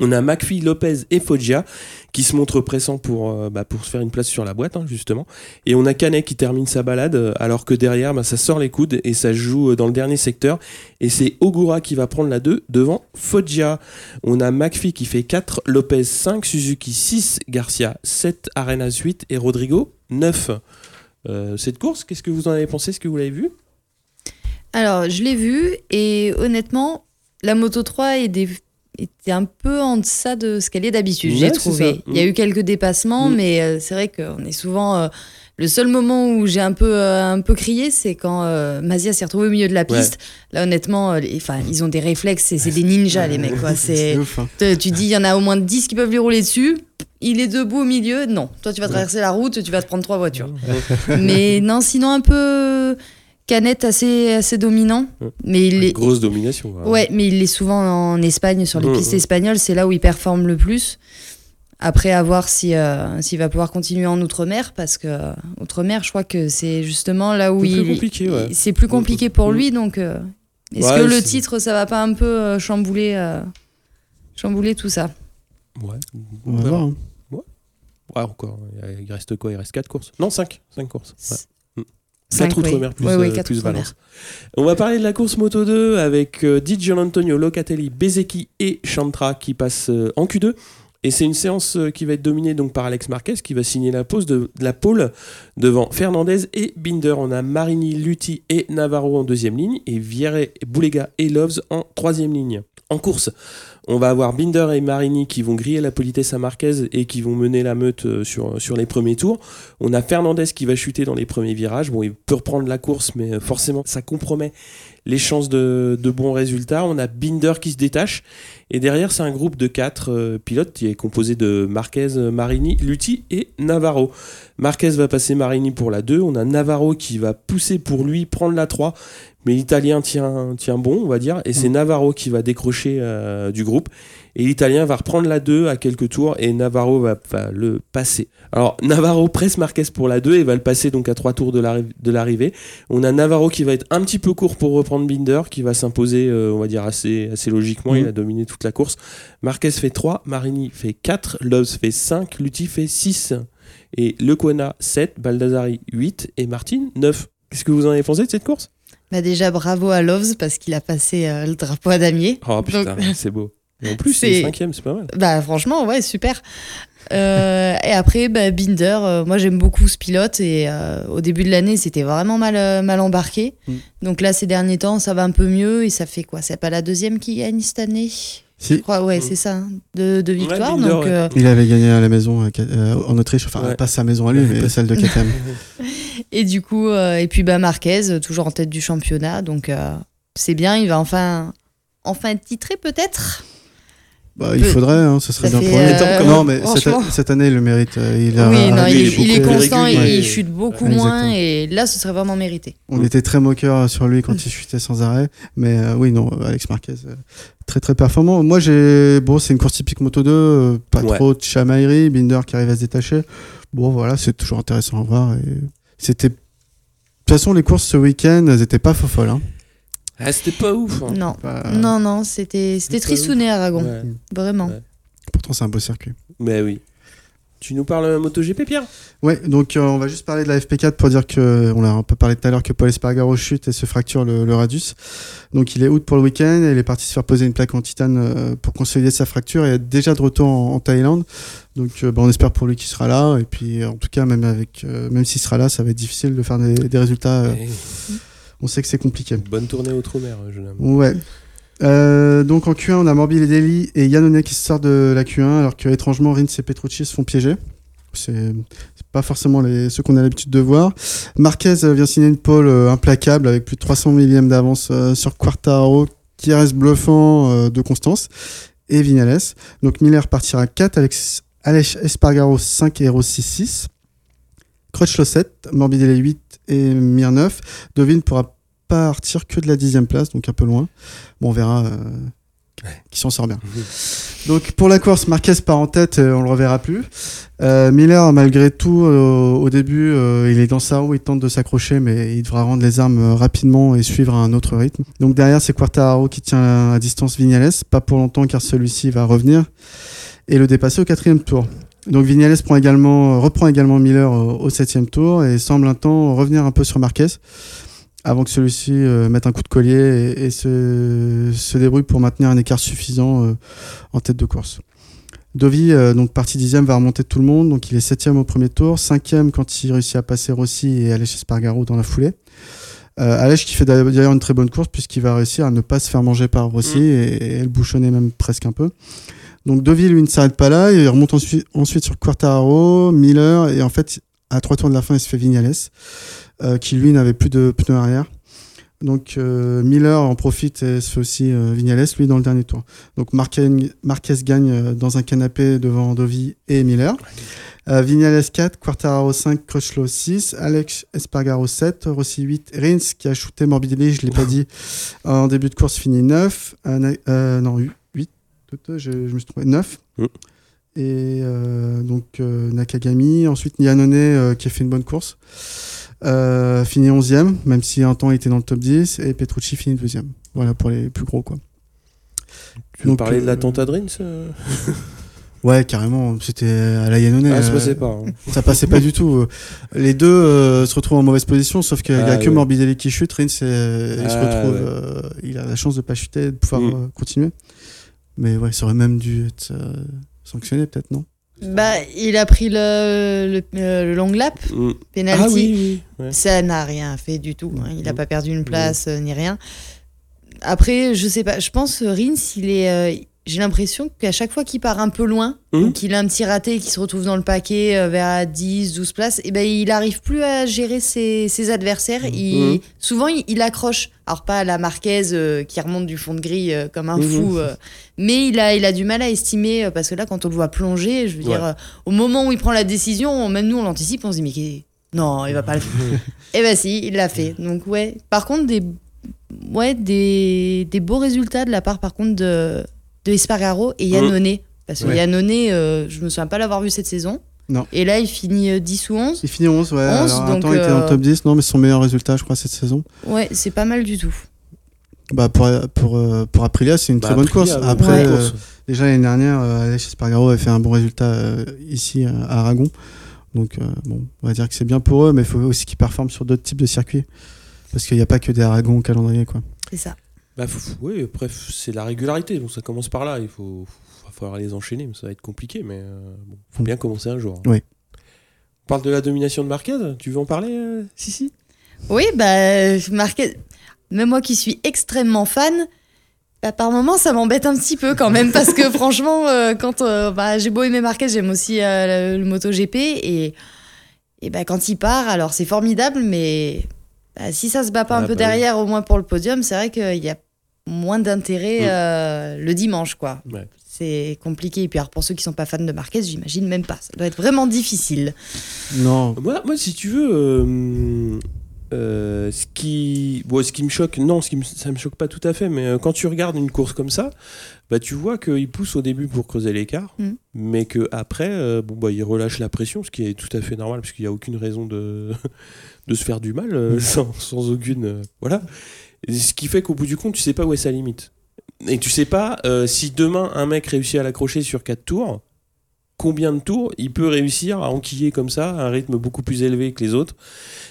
[SPEAKER 3] On a McPhee, Lopez et Foggia qui se montrent pressants pour, euh, bah, pour se faire une place sur la boîte, hein, justement. Et on a Canet qui termine sa balade, euh, alors que derrière, bah, ça sort les coudes et ça joue euh, dans le dernier secteur. Et c'est Ogura qui va prendre la 2 devant Foggia. On a McPhee qui fait 4, Lopez 5, Suzuki 6, Garcia 7, Arenas 8 et Rodrigo 9. Euh, cette course, qu'est-ce que vous en avez pensé? Est-ce que vous l'avez vu
[SPEAKER 5] Alors, je l'ai vu et honnêtement, la Moto 3 est des- était un peu en deçà de ce qu'elle est d'habitude,
[SPEAKER 3] Ouais,
[SPEAKER 5] j'ai trouvé. Il y a eu quelques dépassements,
[SPEAKER 3] Mm.
[SPEAKER 5] mais euh, c'est vrai qu'on est souvent. euh, Le seul moment où j'ai un peu, euh, un peu crié, c'est quand Mazia s'est retrouvé au milieu de la piste. Là, honnêtement, les- ils ont des réflexes, c'est des ninjas, les mecs. Quoi.
[SPEAKER 4] Ouf. hein.
[SPEAKER 5] te- tu dis, il y en a au moins 10 qui peuvent lui rouler dessus. Il est debout au milieu. Non, toi, tu vas traverser la route, tu vas te prendre trois voitures. Mais non, sinon, un peu canette assez, assez dominant. Mais il est,
[SPEAKER 3] Grosse domination.
[SPEAKER 5] Ouais, mais il est souvent en Espagne, sur les pistes espagnoles, c'est là où il performe le plus. Après, à voir si, euh, s'il va pouvoir continuer en Outre-mer, parce que euh, Outre-mer, je crois que c'est justement là où
[SPEAKER 3] C'est plus
[SPEAKER 5] il.
[SPEAKER 3] compliqué, ouais.
[SPEAKER 5] C'est plus compliqué pour lui, donc. euh, est-ce
[SPEAKER 3] Ouais,
[SPEAKER 5] que le
[SPEAKER 3] c'est-
[SPEAKER 5] titre, ça va pas un peu euh, chambouler, euh, chambouler tout ça?
[SPEAKER 3] Ouais.
[SPEAKER 4] On va voir. hein.
[SPEAKER 3] Ouais, encore. Il reste quoi? Il reste 4 courses? Non, 5. 5 courses. Ouais.
[SPEAKER 5] Cinq,
[SPEAKER 3] 4
[SPEAKER 5] oui.
[SPEAKER 3] outre-mer plus,
[SPEAKER 5] Ouais, ouais,
[SPEAKER 3] euh, plus. Valence. On va parler de la course Moto 2 avec euh, Di Gianantonio, Locatelli, Bezecchi et Chantra qui passent euh, en Q2. Et c'est une séance euh, qui va être dominée donc par Alex Marquez qui va signer la de, de la pole devant Fernandez et Binder. On a Marini, Lutti et Navarro en deuxième ligne et Vierre, Boulega et Loves en troisième ligne. En course, on va avoir Binder et Marini qui vont griller la politesse à Marquez et qui vont mener la meute euh, sur, sur les premiers tours. On a Fernandez qui va chuter dans les premiers virages. Bon, il peut reprendre la course, mais euh, forcément, ça compromet les chances de, de bons résultats. On a Binder qui se détache. Et derrière, c'est un groupe de quatre euh, pilotes qui est composé de Marquez, euh, Marini, Lutti et Navarro. Marquez va passer Marini pour la 2. On a Navarro qui va pousser pour lui prendre la 3. Mais l'Italien tient, tient bon, on va dire. Et c'est Navarro qui va décrocher euh, du groupe. Et l'Italien va reprendre la 2 à quelques tours et Navarro va, va le passer. Alors Navarro presse Marquez pour la 2 et va le passer donc à 3 tours de l'arri- de l'arrivée. On a Navarro qui va être un petit peu court pour reprendre Binder, qui va s'imposer, euh, on va dire, assez, assez logiquement. Il a dominé toute la course. Marquez fait 3, Marini fait 4, Loves fait 5, Lutti fait 6. Et Lequena 7, Baldassari 8 et Martin 9. Qu'est-ce que vous en avez pensé de cette course?
[SPEAKER 5] Bah Déjà, bravo à Loves parce qu'il a passé euh, le drapeau à damier.
[SPEAKER 3] Oh putain,
[SPEAKER 5] Donc-
[SPEAKER 3] c'est beau. Et en plus,
[SPEAKER 5] C'est-
[SPEAKER 3] c'est cinquième, c'est pas mal.
[SPEAKER 5] Bah franchement, ouais, super. Euh, et après, bah, Binder, euh, moi j'aime beaucoup ce pilote et euh, au début de l'année, c'était vraiment mal, euh, mal embarqué.
[SPEAKER 4] Mm.
[SPEAKER 5] Donc là, ces derniers temps, ça va un peu mieux et ça fait quoi? C'est pas la deuxième qui gagne cette année? Je
[SPEAKER 4] Si,
[SPEAKER 5] crois, ouais,
[SPEAKER 3] Mm.
[SPEAKER 5] c'est ça, hein, de, de victoire.
[SPEAKER 3] Binder,
[SPEAKER 5] donc,
[SPEAKER 3] ouais.
[SPEAKER 5] euh,
[SPEAKER 4] il avait gagné à la maison en Autriche, enfin
[SPEAKER 3] Ouais.
[SPEAKER 4] pas sa maison à lui, mais celle de KTM.
[SPEAKER 5] et du coup, euh, et puis bah, Marquez, toujours en tête du championnat. Donc euh, c'est bien, il va enfin, enfin être titré peut-être?
[SPEAKER 4] Bah, il
[SPEAKER 5] Peu-
[SPEAKER 4] faudrait, hein, ce serait
[SPEAKER 5] Ça
[SPEAKER 4] bien pour lui.
[SPEAKER 5] euh,
[SPEAKER 4] non, mais cette, année, il le mérite. euh, Il a,
[SPEAKER 5] oui, non, il,
[SPEAKER 3] il
[SPEAKER 5] est, il constant et il chute beaucoup
[SPEAKER 4] Ouais,
[SPEAKER 5] moins.
[SPEAKER 4] exactement.
[SPEAKER 5] Et là, ce serait vraiment mérité.
[SPEAKER 4] On était très moqueur sur lui quand il chutait sans arrêt. Mais euh, oui, non, Alex Marquez, euh, très très performant. Moi, j'ai. Bon, c'est une course typique Moto 2, euh, pas
[SPEAKER 3] Ouais.
[SPEAKER 4] trop de chamaillerie, Binder qui arrive à se détacher. Bon, voilà, c'est toujours intéressant à voir. Et c'était. De toute façon, les courses ce week-end, elles étaient pas folles. Hein.
[SPEAKER 3] Ah, c'était pas ouf. hein.
[SPEAKER 5] Non,
[SPEAKER 4] Pas-
[SPEAKER 5] non, non, c'était tristouné Aragon,
[SPEAKER 3] Ouais.
[SPEAKER 5] vraiment.
[SPEAKER 3] Ouais.
[SPEAKER 4] Pourtant, c'est un beau circuit.
[SPEAKER 3] Mais oui. Tu nous parles MotoGP, Pierre?
[SPEAKER 4] Ouais, donc euh, on va juste parler de la FP4 pour dire que, on a un peu parlé tout à l'heure que Paul Espargaro chute et se fracture le, le radius. Donc il est out pour le week-end et il est parti se faire poser une plaque en titane euh, pour consolider sa fracture et est déjà de retour en, en Thaïlande. Donc euh, bah, on espère pour lui qu'il sera là et puis en tout cas même avec, euh, même s'il sera là, ça va être difficile de faire des, des résultats. euh,
[SPEAKER 3] Eh,
[SPEAKER 4] on sait que c'est compliqué.
[SPEAKER 3] Bonne tournée outre-mer, jeune homme.
[SPEAKER 4] Ouais. Euh, donc en Q1, on a Morbidelli et Yannone qui sortent de la Q1, alors que étrangement Rins et Petrucci se font piéger. C'est pas forcément les, ceux qu'on a l'habitude de voir. Marquez euh, vient signer une pole euh, implacable avec plus de 300 millièmes d'avance sur Quartaro, qui reste bluffant de constance, et Vignales. Donc Miller partira 4, Alex, Aleix Espargaro 5 et Rossi 6. Crutchlow 7, Morbidelli 8 et Mir 9. Dovin pourra partir que de la dixième place, donc un peu loin. Bon, on verra euh, qui s'en sort bien. Donc pour la course, Marquez part en tête, euh, on le reverra plus. Euh, Miller, malgré tout, euh, au début, il est dans sa roue, il tente de s'accrocher, mais il devra rendre les armes rapidement et suivre un autre rythme. Donc derrière, c'est Quartararo qui tient à distance Vignales, pas pour longtemps car celui-ci va revenir et le dépasser au quatrième tour. Donc Vignales prend également, reprend également Miller au, au septième tour et semble un temps revenir un peu sur Marquez avant que celui-ci euh, mette un coup de collier et, et se, se débrouille pour maintenir un écart suffisant euh, en tête de course. Dovi, euh, donc parti dixième, va remonter tout le monde. Donc il est septième au premier tour, cinquième quand il réussit à passer Rossi et Aleix Espargaro dans la foulée. Euh, Aleix qui fait d'ailleurs une très bonne course puisqu'il va réussir à ne pas se faire manger par Rossi
[SPEAKER 3] Mm.
[SPEAKER 4] et, et le bouchonner même presque un peu. Donc Dovi lui ne s'arrête pas là, il remonte ensuite, ensuite sur Quartararo, Miller et en fait à trois tours de la fin, il se fait Vignales, euh, qui lui n'avait plus de pneus arrière. Donc euh, Miller en profite et se fait aussi euh, Vignales, lui, dans le dernier tour. Donc Marquez, Marquez gagne dans un canapé devant Dovi et Miller. Vignales 4, Quartararo 5, Crutchlow 6, Alex Espargaro 7, Rossi 8, Rins qui a shooté Morbidelli, je l'ai pas dit, en début de course finit 9, euh, na- euh, non 8, je, je me suis trompé, 9.
[SPEAKER 3] Mm.
[SPEAKER 4] Et euh, donc euh, Nakagami, ensuite Yannone euh, qui a fait une bonne course, euh, finit 11e, même si un temps il était dans le top 10, et Petrucci finit 12e. Voilà pour les plus gros quoi.
[SPEAKER 3] Tu veux
[SPEAKER 4] Donc,
[SPEAKER 3] parler de la
[SPEAKER 4] Ouais, carrément, c'était à la Yannone.
[SPEAKER 3] Ah, ça passait pas. hein.
[SPEAKER 4] ça passait pas du tout. Les deux euh, se retrouvent en mauvaise position, sauf qu'il y a
[SPEAKER 3] Ah,
[SPEAKER 4] que. Morbidelli qui chute. Rins, il se
[SPEAKER 3] Ah,
[SPEAKER 4] retrouve,
[SPEAKER 3] ouais.
[SPEAKER 4] euh, il a la chance de pas chuter, de pouvoir
[SPEAKER 3] Mm.
[SPEAKER 4] continuer. Mais ouais, ça aurait même dû être euh, sanctionné, peut-être, non?
[SPEAKER 5] Bah, il a pris le, le, euh, le long lap,
[SPEAKER 3] Mm.
[SPEAKER 5] penalty.
[SPEAKER 3] Ah oui, oui. ouais.
[SPEAKER 5] Ça n'a rien fait du tout. hein. Il n'a
[SPEAKER 3] Mm.
[SPEAKER 5] pas perdu une place euh, ni rien. Après, je sais pas. Je pense Rins, il est. euh, j'ai l'impression qu'à chaque fois qu'il part un peu loin, ou qu'il a un petit raté et qu'il se retrouve dans le paquet euh, vers 10, 12 places, et ben il arrive plus à gérer ses, ses adversaires. Il,
[SPEAKER 3] Mhm.
[SPEAKER 5] Souvent, il, il accroche. Alors, pas à la Marquez euh, qui remonte du fond de grille euh, comme un fou, euh, mais il a, il a du mal à estimer, parce que là, quand on le voit plonger, je veux dire,
[SPEAKER 3] Ouais.
[SPEAKER 5] au moment où il prend la décision, même nous, on l'anticipe, on se dit, mais non, il va pas le faire. Eh ben si, il l'a fait. Donc ouais. Par contre, des, ouais, des, des beaux résultats de la part, par contre, de, de Espargaro et Yannone. Parce que
[SPEAKER 4] Ouais.
[SPEAKER 5] Yannone, euh, je me souviens pas l'avoir vu cette saison.
[SPEAKER 4] Non.
[SPEAKER 5] Et là, il finit euh, 10 ou 11.
[SPEAKER 4] Il finit 11, ouais.
[SPEAKER 5] 11,
[SPEAKER 4] alors, un
[SPEAKER 5] donc,
[SPEAKER 4] temps, il était dans
[SPEAKER 5] euh,
[SPEAKER 4] le top 10. Non, mais son meilleur résultat, je crois, cette saison.
[SPEAKER 5] Ouais, c'est pas mal du tout.
[SPEAKER 4] Bah, pour, pour, euh, pour Aprilia, c'est une
[SPEAKER 3] Bah,
[SPEAKER 4] très bonne
[SPEAKER 3] Aprilia,
[SPEAKER 4] course. Après,
[SPEAKER 5] Ouais.
[SPEAKER 4] euh, déjà l'année dernière, euh, Alex Espargaro avait fait un bon résultat euh, ici euh, à Aragon. Donc, euh, bon, on va dire que c'est bien pour eux, mais il faut aussi qu'ils performent sur d'autres types de circuits. Parce qu'il n'y a pas que des Aragon au calendrier, quoi.
[SPEAKER 5] C'est ça.
[SPEAKER 3] Bah, oui, bref, c'est la régularité, donc ça commence par là. Il faut, va falloir les enchaîner, mais ça va être compliqué, mais euh, bon, faut bien commencer un jour.
[SPEAKER 4] Oui.
[SPEAKER 3] On parle de la domination de Marquez, tu veux en parler euh, Si, si.
[SPEAKER 5] Oui, bah, Marquez, même moi qui suis extrêmement fan, bah, par moments, ça m'embête un petit peu quand même, parce que franchement, euh, quand euh, bah, j'ai beau aimer Marquez, j'aime aussi euh, le, le MotoGP, et, et bah, quand il part, alors c'est formidable, mais bah, si ça se bat pas
[SPEAKER 3] Ah,
[SPEAKER 5] un peu
[SPEAKER 3] bah oui.
[SPEAKER 5] derrière, au moins pour le podium, c'est vrai qu'il y a moins d'intérêt
[SPEAKER 3] Mm.
[SPEAKER 5] euh, le dimanche, quoi.
[SPEAKER 3] Ouais.
[SPEAKER 5] C'est compliqué. Et puis, alors, pour ceux qui sont pas fans de Marquez, j'imagine même pas. Ça doit être vraiment difficile.
[SPEAKER 4] Non,
[SPEAKER 3] Moi, moi, si tu veux, euh, euh, ce, qui, bon, ce qui me choque, non, ce qui me, ça me choque pas tout à fait, mais euh, quand tu regardes une course comme ça, bah, tu vois qu'il pousse au début pour creuser l'écart,
[SPEAKER 5] Mm.
[SPEAKER 3] mais qu'après, euh, bon, bah, il relâche la pression, ce qui est tout à fait normal, parce qu'il n'y a aucune raison de, de se faire du mal, euh, sans, sans aucune. euh, voilà. Ce qui fait qu'au bout du compte, tu sais pas où est sa limite. Et tu sais pas euh, si demain un mec réussit à l'accrocher sur 4 tours, combien de tours il peut réussir à enquiller comme ça à un rythme beaucoup plus élevé que les autres.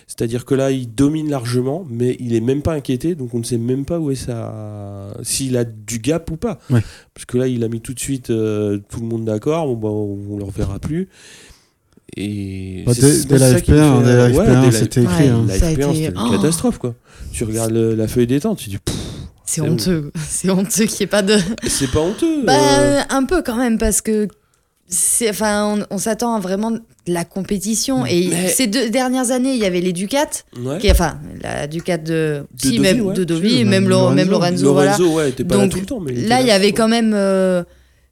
[SPEAKER 3] C'est-à-dire que là, il domine largement, mais il est même pas inquiété, donc on ne sait même pas où est sa... s'il a du gap ou pas.
[SPEAKER 4] Ouais.
[SPEAKER 3] Parce que là, il a mis tout de suite euh, tout le monde d'accord, bon, bah, on ne le reverra plus. Et
[SPEAKER 4] Bah,
[SPEAKER 3] c'est-
[SPEAKER 4] dès- la
[SPEAKER 3] ça qui me
[SPEAKER 4] FP1,
[SPEAKER 3] fait-
[SPEAKER 4] dès la
[SPEAKER 3] ouais,
[SPEAKER 4] FP1,
[SPEAKER 3] dès la-
[SPEAKER 4] c'était écrit.
[SPEAKER 5] Ouais.
[SPEAKER 4] hein.
[SPEAKER 3] La
[SPEAKER 5] Ça a
[SPEAKER 3] FP1,
[SPEAKER 5] été-
[SPEAKER 3] c'était une
[SPEAKER 5] Oh.
[SPEAKER 3] catastrophe, quoi. Tu regardes le- la feuille des temps, tu dis, pff,
[SPEAKER 5] C'est honteux. C'est honteux qu'il n'y ait pas de.
[SPEAKER 3] c'est pas honteux.
[SPEAKER 5] Bah,
[SPEAKER 3] euh.
[SPEAKER 5] un peu quand même, parce que. c'est Enfin, on, on s'attend à vraiment de la compétition. Et
[SPEAKER 3] Mais-
[SPEAKER 5] ces deux dernières années, il y avait les Ducats,
[SPEAKER 3] Ouais.
[SPEAKER 5] qui, enfin, la Ducat de.
[SPEAKER 3] De
[SPEAKER 5] si,
[SPEAKER 3] Dovi,
[SPEAKER 5] même
[SPEAKER 3] ouais.
[SPEAKER 5] de Dovi,
[SPEAKER 4] Si,
[SPEAKER 5] même,
[SPEAKER 4] même
[SPEAKER 5] Lo- même
[SPEAKER 4] Lorenzo.
[SPEAKER 5] Lorenzo, voilà.
[SPEAKER 3] Ouais, était pas là
[SPEAKER 5] Donc,
[SPEAKER 3] tout le temps. Mais il
[SPEAKER 5] Là, il y avait quand même. euh,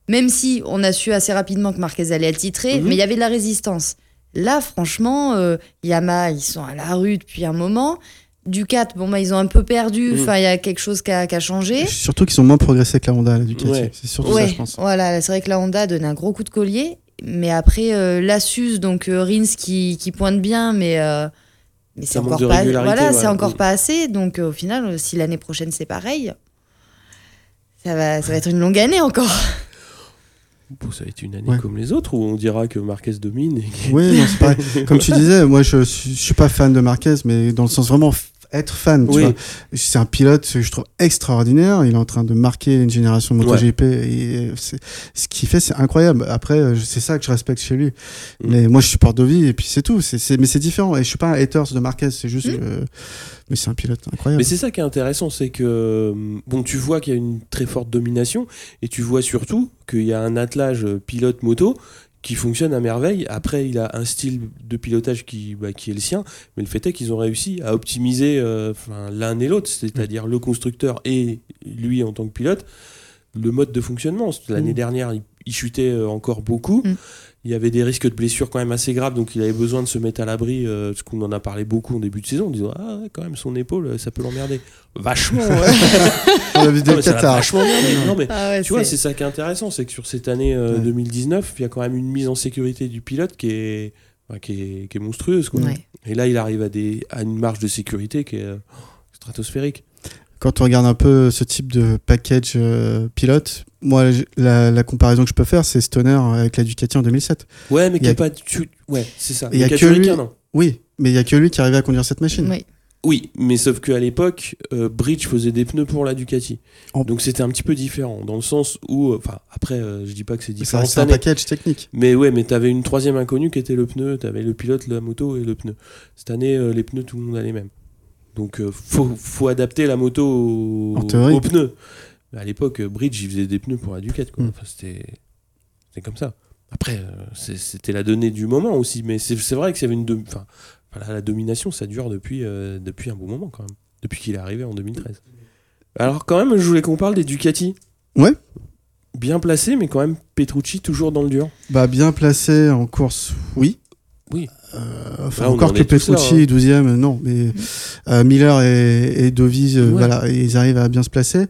[SPEAKER 5] même si on a su assez rapidement que Marquez allait être titré,
[SPEAKER 3] Mhm.
[SPEAKER 5] mais il y avait de la résistance. Là, franchement, euh, Yamaha, ils sont à la rue depuis un moment. Ducat, bon, bah, ils ont un peu perdu.
[SPEAKER 3] Mhm.
[SPEAKER 5] Enfin, il y a quelque chose qui a, qui a changé.
[SPEAKER 4] Surtout qu'ils ont moins progressé que la Honda, la Ducati.
[SPEAKER 3] Ouais.
[SPEAKER 4] C'est surtout
[SPEAKER 5] Ouais,
[SPEAKER 4] ça, je pense.
[SPEAKER 5] voilà, c'est vrai que la Honda donne un gros coup de collier. Mais après, euh, l'Asus, donc euh, Rins qui, qui pointe bien, mais, euh, mais c'est encore, pas, voilà,
[SPEAKER 3] ouais.
[SPEAKER 5] c'est encore
[SPEAKER 3] Mm.
[SPEAKER 5] pas assez. Donc euh, au final, si l'année prochaine c'est pareil, ça va, ça va être une longue année encore.
[SPEAKER 3] Bon, ça va être une année
[SPEAKER 4] Ouais.
[SPEAKER 3] comme les autres où on dira que Marquez domine. et-
[SPEAKER 4] Oui, non, c'est pareil. Comme tu disais, moi, je, suis- je suis pas fan de Marquez, mais dans le sens vraiment être fan.
[SPEAKER 3] Oui.
[SPEAKER 4] C'est un pilote que je trouve extraordinaire. Il est en train de marquer une génération de MotoGP. Et ce qu'il fait, c'est incroyable. Après, euh, c'est ça que je respecte chez lui.
[SPEAKER 3] Mm.
[SPEAKER 4] Mais moi, je supporte Dovi et puis c'est tout. Mais c'est différent. Et je suis pas un haters de Marquez. C'est juste
[SPEAKER 5] Mm.
[SPEAKER 4] que. Mais c'est un pilote incroyable.
[SPEAKER 3] Mais c'est ça qui est intéressant, c'est que euh, bon, tu vois qu'il y a une très forte domination et tu vois surtout qu'il y a un attelage euh, pilote moto qui fonctionne à merveille. Après, il a un style de pilotage qui, bah, qui est le sien, mais le fait est qu'ils ont réussi à optimiser euh, l'un et l'autre, c'est-à-dire le constructeur et lui en tant que pilote, le mode de fonctionnement. L'année
[SPEAKER 4] Mm.
[SPEAKER 3] dernière, il, il chutait euh, encore beaucoup.
[SPEAKER 5] Mm.
[SPEAKER 3] Il y avait des risques de blessures quand même assez graves, donc il avait besoin de se mettre à l'abri, euh, parce qu'on en a parlé beaucoup en début de saison, en disant Ah, quand même, son épaule, ça peut l'emmerder. Vachement, ouais.
[SPEAKER 4] On a vu des
[SPEAKER 3] Non, mais ça. Non,
[SPEAKER 5] Ah ouais,
[SPEAKER 3] tu vois,
[SPEAKER 5] c'est-
[SPEAKER 3] ça qui est intéressant, c'est que sur cette année euh,
[SPEAKER 4] Ouais.
[SPEAKER 3] 2019, il y a quand même une mise en sécurité du pilote qui est, enfin, qui est, qui est monstrueuse. Quoi.
[SPEAKER 5] Ouais.
[SPEAKER 3] Et là, il arrive à, des, à une marge de sécurité qui est euh, stratosphérique.
[SPEAKER 4] Quand on regarde un peu ce type de package euh, pilote, moi, la, la comparaison que je peux faire, c'est Stoner avec la Ducati en 2007.
[SPEAKER 3] Ouais, mais
[SPEAKER 4] Il
[SPEAKER 3] qui
[SPEAKER 4] y a-
[SPEAKER 3] pas. tu- Ouais, c'est ça.
[SPEAKER 4] Il y a
[SPEAKER 3] Mais qui
[SPEAKER 4] que lui-. Oui, mais il y a que lui qui arrivait à conduire cette machine.
[SPEAKER 5] Oui.
[SPEAKER 3] Oui, mais sauf qu'à l'époque, euh, Bridge faisait des pneus pour la Ducati.
[SPEAKER 4] En-
[SPEAKER 3] Donc c'était un petit peu différent, dans le sens où. Enfin, après, euh, je dis pas que c'est différent cette
[SPEAKER 4] un package technique.
[SPEAKER 3] Mais ouais, mais t'avais une troisième inconnue qui était le pneu. T'avais le pilote, la moto et le pneu. Cette année, euh, les pneus, tout le monde a les mêmes. Donc euh, faut, faut adapter la moto au, aux pneus. Mais à l'époque, euh, Bridge, il faisait des pneus pour la Ducati. Quoi.
[SPEAKER 4] Mm.
[SPEAKER 3] Enfin, c'était, comme ça. Après, euh, c'est- c'était la donnée du moment aussi. Mais c'est, c'est vrai que c'est une. Enfin, voilà, la domination, ça dure depuis, euh, depuis un bon moment quand même. Depuis qu'il est arrivé en 2013. Alors, quand même, je voulais qu'on parle des Ducati.
[SPEAKER 4] Ouais.
[SPEAKER 3] Bien placé, mais quand même Petrucci toujours dans le dur.
[SPEAKER 4] Bah, bien placé en course, oui.
[SPEAKER 3] Oui.
[SPEAKER 4] Euh, enfin,
[SPEAKER 3] Là,
[SPEAKER 4] encore
[SPEAKER 3] en
[SPEAKER 4] que Petrucci,
[SPEAKER 3] hein.
[SPEAKER 4] 12e, non. Mais euh, Miller et, et Dovi,
[SPEAKER 3] Ouais.
[SPEAKER 4] voilà, ils arrivent à bien se placer.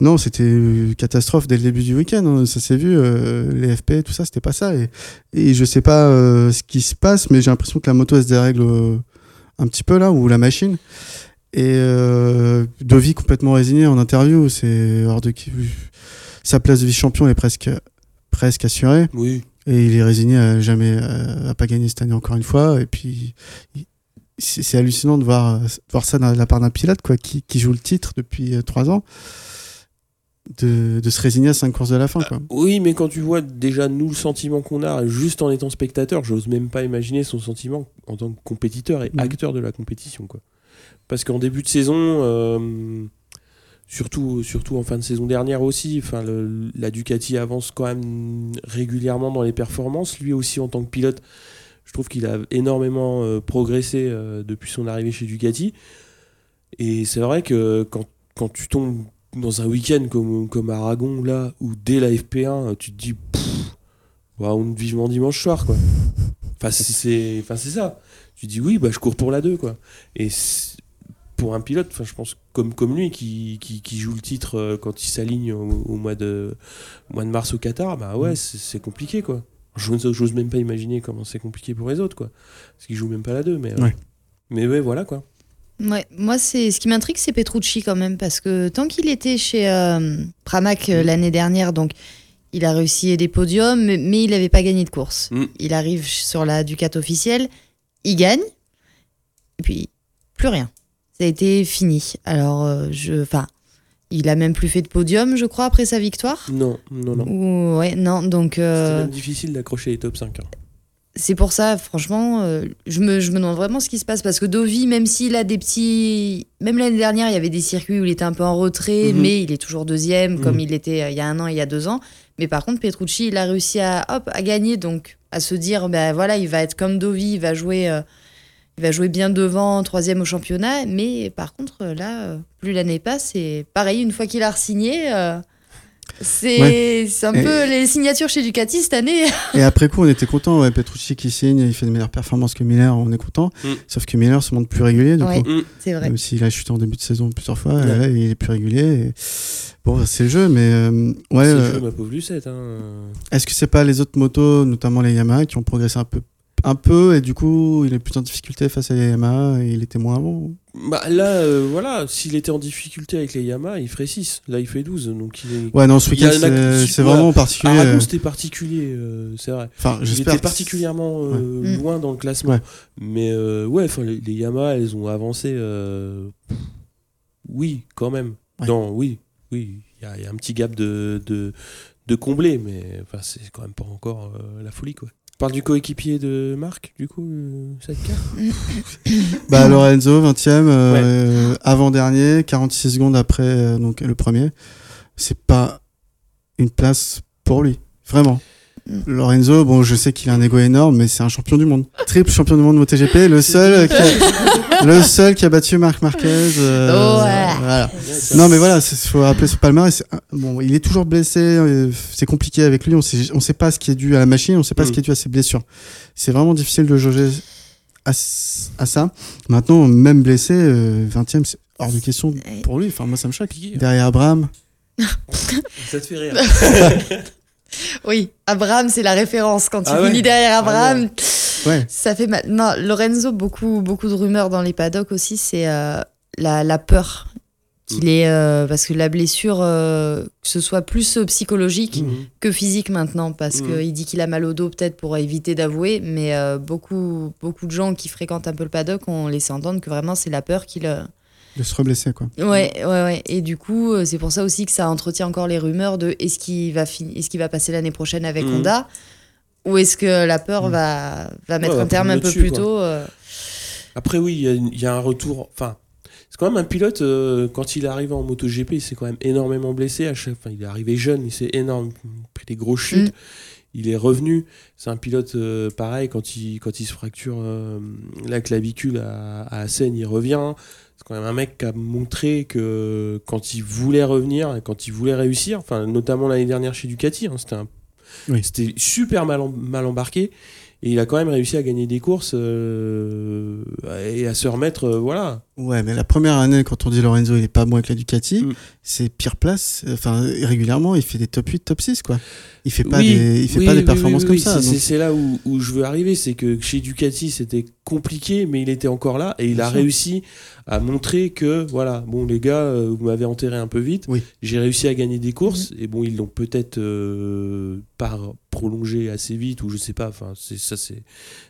[SPEAKER 4] Non, c'était une catastrophe dès le début du week-end. hein. Ça s'est vu, euh, les FP, tout ça, c'était pas ça. Et, et je sais pas euh, ce qui se passe, mais j'ai l'impression que la moto, elle se dérègle euh, un petit peu là, ou la machine. Et euh, Dovi complètement résigné en interview, c'est hors de qui. Sa place de vice-champion est presque, presque assurée.
[SPEAKER 3] Oui.
[SPEAKER 4] Et il est résigné à jamais euh, à pas gagner cette année encore une fois. Et puis il- c'est hallucinant de voir, euh, de voir ça de la part d'un pilote quoi, qui, qui joue le titre depuis euh, trois ans, de, de se résigner à cinq courses de la fin. Quoi.
[SPEAKER 3] Oui, mais quand tu vois déjà nous le sentiment qu'on a juste en étant spectateur, j'ose même pas imaginer son sentiment en tant que compétiteur et
[SPEAKER 4] Mhm.
[SPEAKER 3] acteur de la compétition. Quoi. Parce qu'en début de saison, euh, surtout, surtout en fin de saison dernière aussi, enfin, le- la Ducati avance quand même régulièrement dans les performances. Lui aussi en tant que pilote, je trouve qu'il a énormément euh, progressé euh, depuis son arrivée chez Ducati. Et c'est vrai que quand, quand tu tombes dans un week-end comme, comme Aragon, là, où dès la FP1, tu te dis, pff, ouais, on te vivement dimanche soir, quoi. Enfin, c'est- enfin, ça. Tu dis, oui, bah, je cours pour la 2, quoi. Et pour un pilote, enfin, je pense, comme, comme lui, qui, qui, qui joue le titre euh, quand il s'aligne au, au mois, de, au mois de mars au Qatar, bah ouais, c'est c'est compliqué, quoi. J'ose même pas imaginer comment c'est compliqué pour les autres, quoi. Parce qu'ils jouent même pas la 2, mais. euh. Mais ouais, voilà, quoi.
[SPEAKER 5] Ouais, moi, c'est ce qui m'intrigue, c'est Petrucci quand même, parce que tant qu'il était chez euh, Pramac euh, l'année dernière, donc il a réussi des podiums, mais, mais il n'avait pas gagné de course.
[SPEAKER 3] Mm.
[SPEAKER 5] Il arrive sur la Ducat officielle, il gagne, et puis plus rien. Ça a été fini. Alors, euh, je, enfin, il a même plus fait de podium, je crois, après sa victoire?
[SPEAKER 3] Non, non, non.
[SPEAKER 5] Ou, ouais, non, donc.
[SPEAKER 3] C'était même difficile d'accrocher les top 5. hein.
[SPEAKER 5] C'est pour ça, franchement, euh, je, me, je me demande vraiment ce qui se passe. Parce que Dovi, même s'il a des petits. Même l'année dernière, il y avait des circuits où il était un peu en retrait,
[SPEAKER 3] Mhm.
[SPEAKER 5] mais il est toujours deuxième,
[SPEAKER 3] Mhm.
[SPEAKER 5] comme il était euh, il y a un an, il y a deux ans. Mais par contre, Petrucci, il a réussi à, hop, à gagner, donc à se dire, ben voilà, il va être comme Dovi, il va jouer. euh, il va jouer bien devant, troisième au championnat, mais par contre, là, plus l'année passe, et pareil, une fois qu'il a re-signé, euh, c'est c'est un
[SPEAKER 4] Et-
[SPEAKER 5] peu les signatures chez Ducati cette année.
[SPEAKER 4] Et après coup, on était content. Ouais, Petrucci qui signe, il fait de meilleures performances que Miller, on est content.
[SPEAKER 3] Mm.
[SPEAKER 4] Sauf que Miller se montre plus régulier. Du
[SPEAKER 5] Ouais.
[SPEAKER 4] coup.
[SPEAKER 3] Mm.
[SPEAKER 5] C'est vrai.
[SPEAKER 4] Même s'il a chuté en début de saison plusieurs fois,
[SPEAKER 3] Ouais.
[SPEAKER 4] là, il est plus régulier. et- Bon, c'est le jeu, mais euh, ouais.
[SPEAKER 3] C'est le
[SPEAKER 4] euh,
[SPEAKER 3] jeu, ma pauvre Lucette. Hein.
[SPEAKER 4] Est-ce que c'est pas les autres motos, notamment les Yamaha, qui ont progressé un peu, un peu et du coup, il est plus en difficulté face à les Yamaha et il était moins bon?
[SPEAKER 3] Bah, là, euh, voilà, s'il était en difficulté avec les Yamaha, il ferait 6. Là, il fait 12. Donc il est...
[SPEAKER 4] Ouais, non, ce
[SPEAKER 3] Il
[SPEAKER 4] week-end, c'est
[SPEAKER 3] voilà.
[SPEAKER 4] vraiment particulier.
[SPEAKER 3] Aragon, c'était particulier, euh, c'est vrai.
[SPEAKER 4] Enfin,
[SPEAKER 3] Il
[SPEAKER 4] j'espère.
[SPEAKER 3] était
[SPEAKER 4] que-
[SPEAKER 3] particulièrement euh,
[SPEAKER 5] Ouais.
[SPEAKER 3] Loin dans le classement.
[SPEAKER 4] Ouais.
[SPEAKER 3] Mais euh, ouais, enfin, les, les Yamaha, elles ont avancé. euh, Oui, quand même.
[SPEAKER 4] Ouais.
[SPEAKER 3] Dans, oui, oui, il y, a- il y a un petit gap de, de, de combler, mais enfin, c'est quand même pas encore euh, la folie, quoi. Parle du coéquipier de Marc, du coup, euh, sidecar
[SPEAKER 4] Bah, Lorenzo, 20ème, euh, avant-dernier, 46 secondes après euh, donc, le premier. C'est pas une place pour lui, vraiment. Lorenzo, bon, je sais qu'il a un ego énorme, mais c'est un champion du monde. Triple champion du monde MotoGP, le seul qui a, le seul qui a battu Marc Marquez. euh,
[SPEAKER 5] Oh, ouais.
[SPEAKER 4] voilà. Non, mais voilà, il faut rappeler ce palmarès. Bon, il est toujours blessé, euh, c'est compliqué avec lui. On sait, on sait pas ce qui est dû à la machine, on sait pas
[SPEAKER 3] Mm.
[SPEAKER 4] ce qui est dû à ses blessures. C'est vraiment difficile de jauger à, ça. Maintenant, même blessé, euh, 20 e c'est hors de question pour lui. Enfin, moi, ça me choque.
[SPEAKER 3] Piqué.
[SPEAKER 4] Derrière Abraham.
[SPEAKER 3] Ça te fait rire.
[SPEAKER 5] Oui, Abraham, c'est la référence. Quand tu
[SPEAKER 3] Ah ouais
[SPEAKER 5] finis derrière
[SPEAKER 3] Ah
[SPEAKER 5] Abraham,
[SPEAKER 4] Ouais.
[SPEAKER 5] ça fait. Non, Lorenzo, beaucoup, beaucoup de rumeurs dans les paddocks aussi, c'est euh, la, la peur qu'il
[SPEAKER 3] Mm.
[SPEAKER 5] est. euh, parce que la blessure, euh, que ce soit plus psychologique
[SPEAKER 3] Mhm.
[SPEAKER 5] que physique maintenant, parce
[SPEAKER 3] Mhm.
[SPEAKER 5] qu'il dit qu'il a mal au dos peut-être pour éviter d'avouer, mais beaucoup, beaucoup de gens qui fréquentent un peu le paddock ont laissé entendre que vraiment c'est la peur qu'il.
[SPEAKER 4] De se reblesser, quoi.
[SPEAKER 5] Ouais, ouais, ouais. Et du coup, c'est pour ça aussi que ça entretient encore les rumeurs de est-ce qu'il va, est-ce qu'il va passer l'année prochaine avec
[SPEAKER 3] Mhm.
[SPEAKER 5] Honda ou est-ce que la peur
[SPEAKER 4] Mhm.
[SPEAKER 5] va, va mettre un terme un peu plus tôt euh.
[SPEAKER 3] Après, oui, il y a- il y, a un retour. Enfin, c'est quand même un pilote, euh, quand il est arrivé en MotoGP, il s'est quand même énormément blessé. À chaque... enfin, il est arrivé jeune, il s'est énorme, pris des grosses chutes.
[SPEAKER 5] Mm.
[SPEAKER 3] Il est revenu. C'est un pilote euh, pareil, quand il, quand il se fracture la clavicule à, à Assen, il revient. C'est quand même un mec qui a montré que quand il voulait revenir, quand il voulait réussir, enfin, notamment l'année dernière chez Ducati, hein, c'était un C'était super mal, mal embarqué. Et il a quand même réussi à gagner des courses euh, et à se remettre. euh, voilà.
[SPEAKER 4] Ouais, mais la première année, quand on dit Lorenzo, il est pas bon avec la Ducati,
[SPEAKER 3] Mm.
[SPEAKER 4] c'est pire place. Enfin, régulièrement, il fait des top 8, top 6, quoi. Il fait pas
[SPEAKER 3] Oui,
[SPEAKER 4] des, il fait
[SPEAKER 3] oui,
[SPEAKER 4] pas des performances
[SPEAKER 3] oui,
[SPEAKER 4] comme ça.
[SPEAKER 3] c'est- là où, où je veux arriver. C'est que chez Ducati, c'était compliqué, mais il était encore là. Et il
[SPEAKER 4] Bien
[SPEAKER 3] a
[SPEAKER 4] sûr.
[SPEAKER 3] réussi à montrer que, voilà, bon, les gars, euh, vous m'avez enterré un peu vite.
[SPEAKER 4] Oui.
[SPEAKER 3] J'ai réussi à gagner des courses.
[SPEAKER 4] Mm-hmm.
[SPEAKER 3] Et bon, ils l'ont peut-être euh, pas prolongé assez vite, ou je sais pas. Enfin, c'est- ça, c'est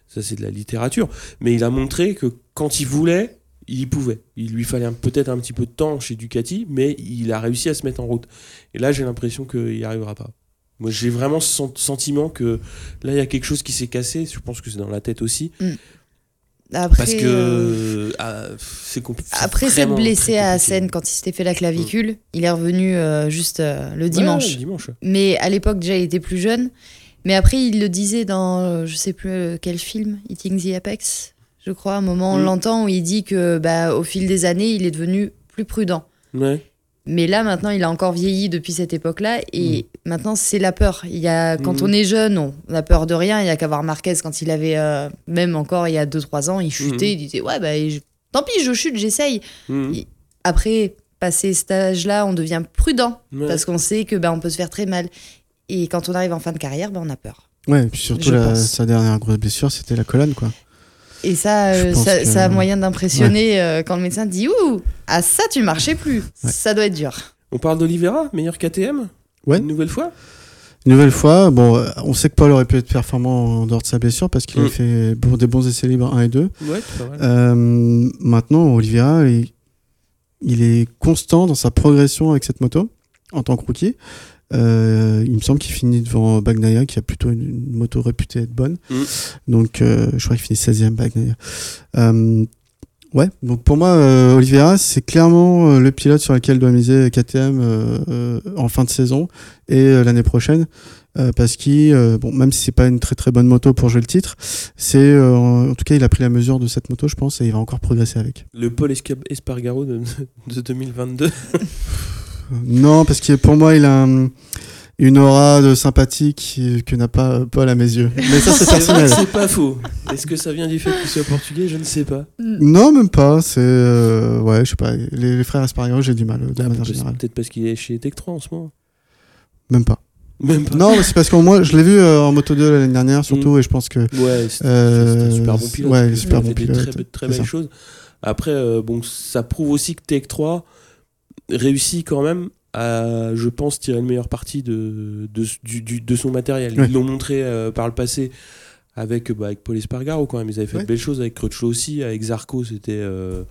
[SPEAKER 3] ça, c'est de la littérature. Mais il a montré que quand il voulait, il y pouvait. Il lui fallait peut-être un petit peu de temps chez Ducati, mais il a réussi à se mettre en route. Et là, j'ai l'impression qu'il n'y arrivera pas. Moi, j'ai vraiment ce sen- sentiment que là, il y a quelque chose qui s'est cassé. Je pense que c'est dans la tête aussi.
[SPEAKER 5] Après,
[SPEAKER 3] Parce que
[SPEAKER 5] euh,
[SPEAKER 3] ah, c'est compl- c'est
[SPEAKER 5] après s'être blessé à
[SPEAKER 3] compliqué.
[SPEAKER 5] Assen quand il s'était fait la clavicule, il est revenu euh, juste euh, le dimanche.
[SPEAKER 3] Ouais, dimanche.
[SPEAKER 5] Mais à l'époque, déjà, il était plus jeune. Mais après, il le disait dans, je sais plus quel film, Eating the Apex, je crois, un moment, on
[SPEAKER 3] Mm.
[SPEAKER 5] l'entend, où il dit que bah, au fil des années, il est devenu plus prudent.
[SPEAKER 3] Ouais.
[SPEAKER 5] Mais là, maintenant, il a encore vieilli depuis cette époque-là. Et maintenant, c'est la peur. Il y a, quand
[SPEAKER 3] Mm.
[SPEAKER 5] on est jeune, on n'a peur de rien. Il y a qu'à voir Marquez quand il avait, euh, même encore il y a 2-3 ans, il chutait.
[SPEAKER 3] Mm.
[SPEAKER 5] Il disait Ouais, bah, je- tant pis, je chute, j'essaye. Après, passé cet âge-là, on devient prudent.
[SPEAKER 3] Ouais.
[SPEAKER 5] Parce qu'on sait que bah, on peut se faire très mal. Et quand on arrive en fin de carrière, bah, on a peur.
[SPEAKER 4] Ouais, et puis surtout, la- sa dernière grosse blessure, c'était la colonne, quoi.
[SPEAKER 5] Et ça, euh, ça,
[SPEAKER 4] que-
[SPEAKER 5] ça a moyen d'impressionner euh, quand le médecin dit Ouh, ah ça, tu marchais plus. Ça doit être dur.
[SPEAKER 3] On parle d'Olivera, meilleur KTM
[SPEAKER 4] Ouais.
[SPEAKER 3] Une nouvelle fois
[SPEAKER 4] Une nouvelle fois, bon, euh, on sait que Paul aurait pu être performant en dehors de sa blessure parce qu'il
[SPEAKER 3] Mm.
[SPEAKER 4] a fait bon, des bons essais libres 1 et 2.
[SPEAKER 3] Ouais.
[SPEAKER 4] Euh, maintenant, Oliveira, il, il est constant dans sa progression avec cette moto en tant que rookie. Euh, il me semble qu'il finit devant Bagnaia, qui a plutôt une, une moto réputée être bonne.
[SPEAKER 3] Mm.
[SPEAKER 4] Donc, euh, je crois qu'il finit 16e, Bagnaia. Euh, ouais, donc pour moi, euh, Oliveira, c'est clairement euh, le pilote sur lequel doit miser KTM euh, euh, en fin de saison et euh, l'année prochaine. Euh, parce qu'il, euh, bon, même si c'est pas une très très bonne moto pour jouer le titre, c'est euh, en tout cas il a pris la mesure de cette moto, je pense, et il va encore progresser avec.
[SPEAKER 3] Le Paul Espargaro de, de 2022.
[SPEAKER 4] Non, parce que pour moi, il a un- une aura de sympathique que n'a pas euh, Paul à mes yeux. Mais ça, c'est personnel.
[SPEAKER 3] c'est pas faux. Est-ce que ça vient du fait qu'il soit portugais? Je ne sais pas.
[SPEAKER 4] Non, même pas. C'est euh, ouais, je sais pas. Les, les frères Espargaro, j'ai du mal euh, de
[SPEAKER 3] Ah,
[SPEAKER 4] manière générale.
[SPEAKER 3] Peut-être parce qu'il est chez Tech 3 en ce moment.
[SPEAKER 4] Même pas.
[SPEAKER 3] Même pas.
[SPEAKER 4] Non, mais c'est parce que moi, je l'ai vu euh, en moto 2 l'année dernière, surtout, et je pense que
[SPEAKER 3] Ouais, c'est
[SPEAKER 4] Euh,
[SPEAKER 3] c'est un super bon pilote.
[SPEAKER 4] ouais, il
[SPEAKER 3] Il
[SPEAKER 4] super
[SPEAKER 3] a
[SPEAKER 4] bon
[SPEAKER 3] fait des
[SPEAKER 4] pilote,
[SPEAKER 3] Très, très
[SPEAKER 4] c'est
[SPEAKER 3] belles choses. Après, euh, bon, ça prouve aussi que Tech 3 réussit quand même à, je pense, tirer le meilleur parti de, de, du- du- de son matériel.
[SPEAKER 4] Ouais.
[SPEAKER 3] Ils l'ont montré euh, par le passé avec, bah, avec Paul Espargaro quand même. Ils avaient fait
[SPEAKER 4] Ouais.
[SPEAKER 3] de belles choses avec Crutchlow aussi, avec Zarco, c'était euh,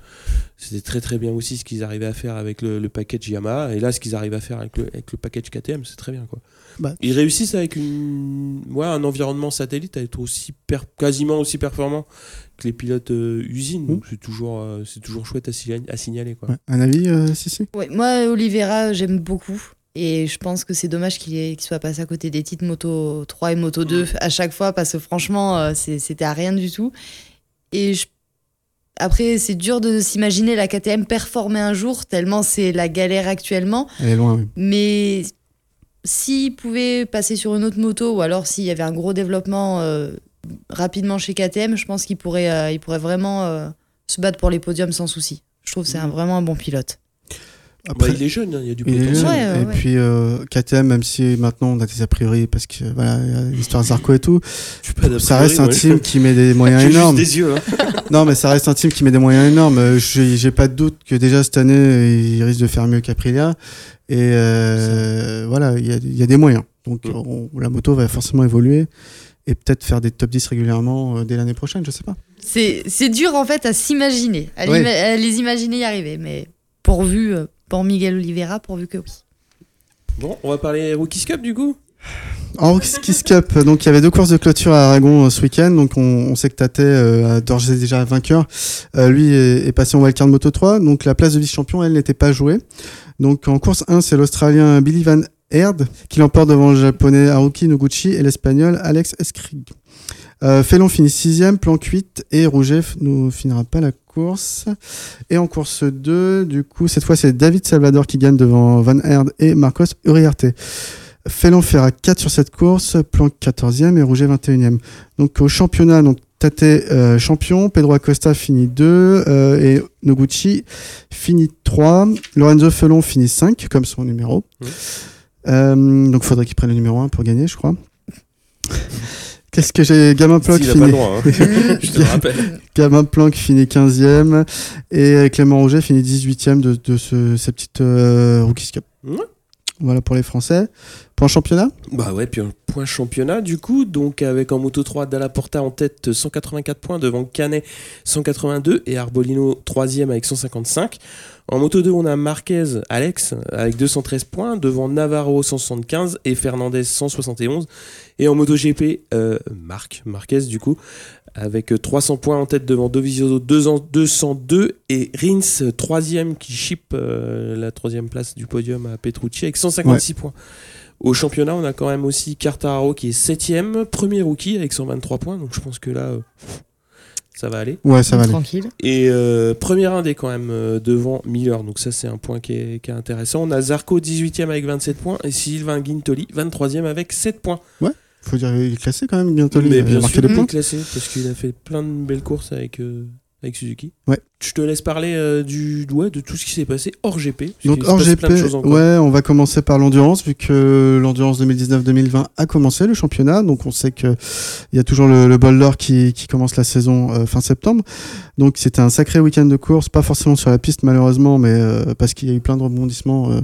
[SPEAKER 3] c'était très très bien aussi ce qu'ils arrivaient à faire avec le, le package Yamaha. Et là, ce qu'ils arrivent à faire avec le, avec le package KTM, c'est très bien quoi.
[SPEAKER 4] Bah.
[SPEAKER 3] Ils réussissent avec une, ouais, un environnement satellite à être aussi per- quasiment aussi performant que les pilotes euh, usines. Donc c'est toujours, euh, c'est toujours chouette à, signa- à signaler. Quoi.
[SPEAKER 4] ouais. un avis, euh, si si.
[SPEAKER 5] Ouais, moi, Oliveira, j'aime beaucoup. Et je pense que c'est dommage qu'il ait- qu'il soit passé à côté des titres Moto 3 et Moto 2 à chaque fois parce que franchement, euh, c'est- c'était à rien du tout. Et je- après, c'est dur de s'imaginer la KTM performer un jour, tellement c'est la galère actuellement.
[SPEAKER 4] Elle est loin, oui.
[SPEAKER 5] Mais s'il pouvait passer sur une autre moto ou alors s'il y avait un gros développement euh, rapidement chez KTM, je pense qu'il pourrait, euh, il pourrait vraiment euh, se battre pour les podiums sans souci. Je trouve que c'est un- vraiment un bon pilote.
[SPEAKER 4] Après,
[SPEAKER 3] Bah, il est jeune, hein, il y a du potentiel.
[SPEAKER 5] Ouais,
[SPEAKER 4] et
[SPEAKER 5] ouais.
[SPEAKER 4] puis euh, KTM, même si maintenant on a des a priori parce que voilà, il y a l'histoire Zarco et tout,
[SPEAKER 3] Je pas
[SPEAKER 4] ça reste un team qui met des moyens énormes.
[SPEAKER 3] des yeux. hein.
[SPEAKER 4] Non, mais ça reste un team qui met des moyens énormes. J'ai pas de doute que déjà cette année, il risque de faire mieux qu'Aprilia. Et euh, voilà, il y a, il y a des moyens. Donc on- la moto va forcément évoluer et peut-être faire des top 10 régulièrement euh, dès l'année prochaine, je sais pas.
[SPEAKER 5] C'est c'est dur en fait à s'imaginer, à,
[SPEAKER 4] Ouais.
[SPEAKER 5] l'ima- à les imaginer y arriver, mais pourvu, euh, pour Miguel Oliveira, pourvu que oui.
[SPEAKER 3] Bon, on va parler Rookies Cup du coup?
[SPEAKER 4] En Kiss Cup, donc il y avait deux courses de clôture à Aragon euh, ce week-end. Donc on, on sait que Tate, euh, a d'ores et déjà vainqueur, euh, lui est, est passé en wildcard Moto 3. Donc la place de vice-champion, elle n'était pas jouée. Donc en course 1, c'est l'Australien Billy Van Herd qui l'emporte devant le Japonais Haruki Noguchi et l'Espagnol Alex Eskrig. Euh, Félon finit 6ème, Planck 8 et Rouget ne finira pas la course. Et en course 2, du coup, cette fois c'est David Salvador qui gagne devant Van Herd et Marcos Uriarte. Félon fera 4 sur cette course, Planck 14e et Rouget 21e. Donc au championnat, donc Tate euh, champion, Pedro Acosta finit 2 euh, et Noguchi finit 3. Lorenzo Felon finit 5 comme son numéro. Euh, donc faudrait qu'il prenne le numéro 1 pour gagner, je crois. Qu'est-ce que j'ai? Gamin Planck
[SPEAKER 3] pas
[SPEAKER 4] finit
[SPEAKER 3] le droit, hein. je te le rappelle.
[SPEAKER 4] Gamin Planck finit 15e et Clément Rouget finit 18e de, de ce, cette petite euh, Rookies Cup. Voilà pour les Français. Un championnat
[SPEAKER 3] Bah ouais, puis un point championnat du coup, donc avec en moto 3 Dalla Porta en tête 184 points devant Canet 182 et Arbolino 3ème avec 155. En moto 2, on a Marquez Alex avec 213 points devant Navarro 175 et Fernandez 171. Et en moto GP, euh, Marc Marquez du coup avec 300 points en tête devant Dovizioso 202 et Rins 3ème qui chip euh, la troisième place du podium à Petrucci avec 156 points. Au championnat, on a quand même aussi Cartararo qui est 7ème, premier rookie avec 123 points, donc je pense que là, euh, ça va aller.
[SPEAKER 4] Ouais, ça va aller.
[SPEAKER 5] Tranquille.
[SPEAKER 3] Et euh, premier indé quand même euh, devant Miller, donc ça c'est un point qui est, qui est intéressant. On a Zarco 18ème avec 27 points et Sylvain Guintoli 23ème avec 7 points.
[SPEAKER 4] Faut dire, il est classé quand même bientôt.
[SPEAKER 3] Mais
[SPEAKER 4] il a
[SPEAKER 3] bien
[SPEAKER 4] marqué
[SPEAKER 3] sûr,
[SPEAKER 4] des
[SPEAKER 3] il est
[SPEAKER 4] points.
[SPEAKER 3] classé parce qu'il a fait plein de belles courses avec, euh, avec Suzuki.
[SPEAKER 4] Ouais.
[SPEAKER 3] Je te laisse parler euh, du, ouais, de tout ce qui s'est passé hors GP.
[SPEAKER 4] Donc hors GP, ouais, on va commencer par l'endurance vu que l'endurance 2019-2020 a commencé le championnat. Donc on sait que il y a toujours le, le bol d'or qui, qui commence la saison euh, fin septembre. Donc c'était un sacré week-end de course, pas forcément sur la piste malheureusement, mais euh, parce qu'il y a eu plein de rebondissements euh,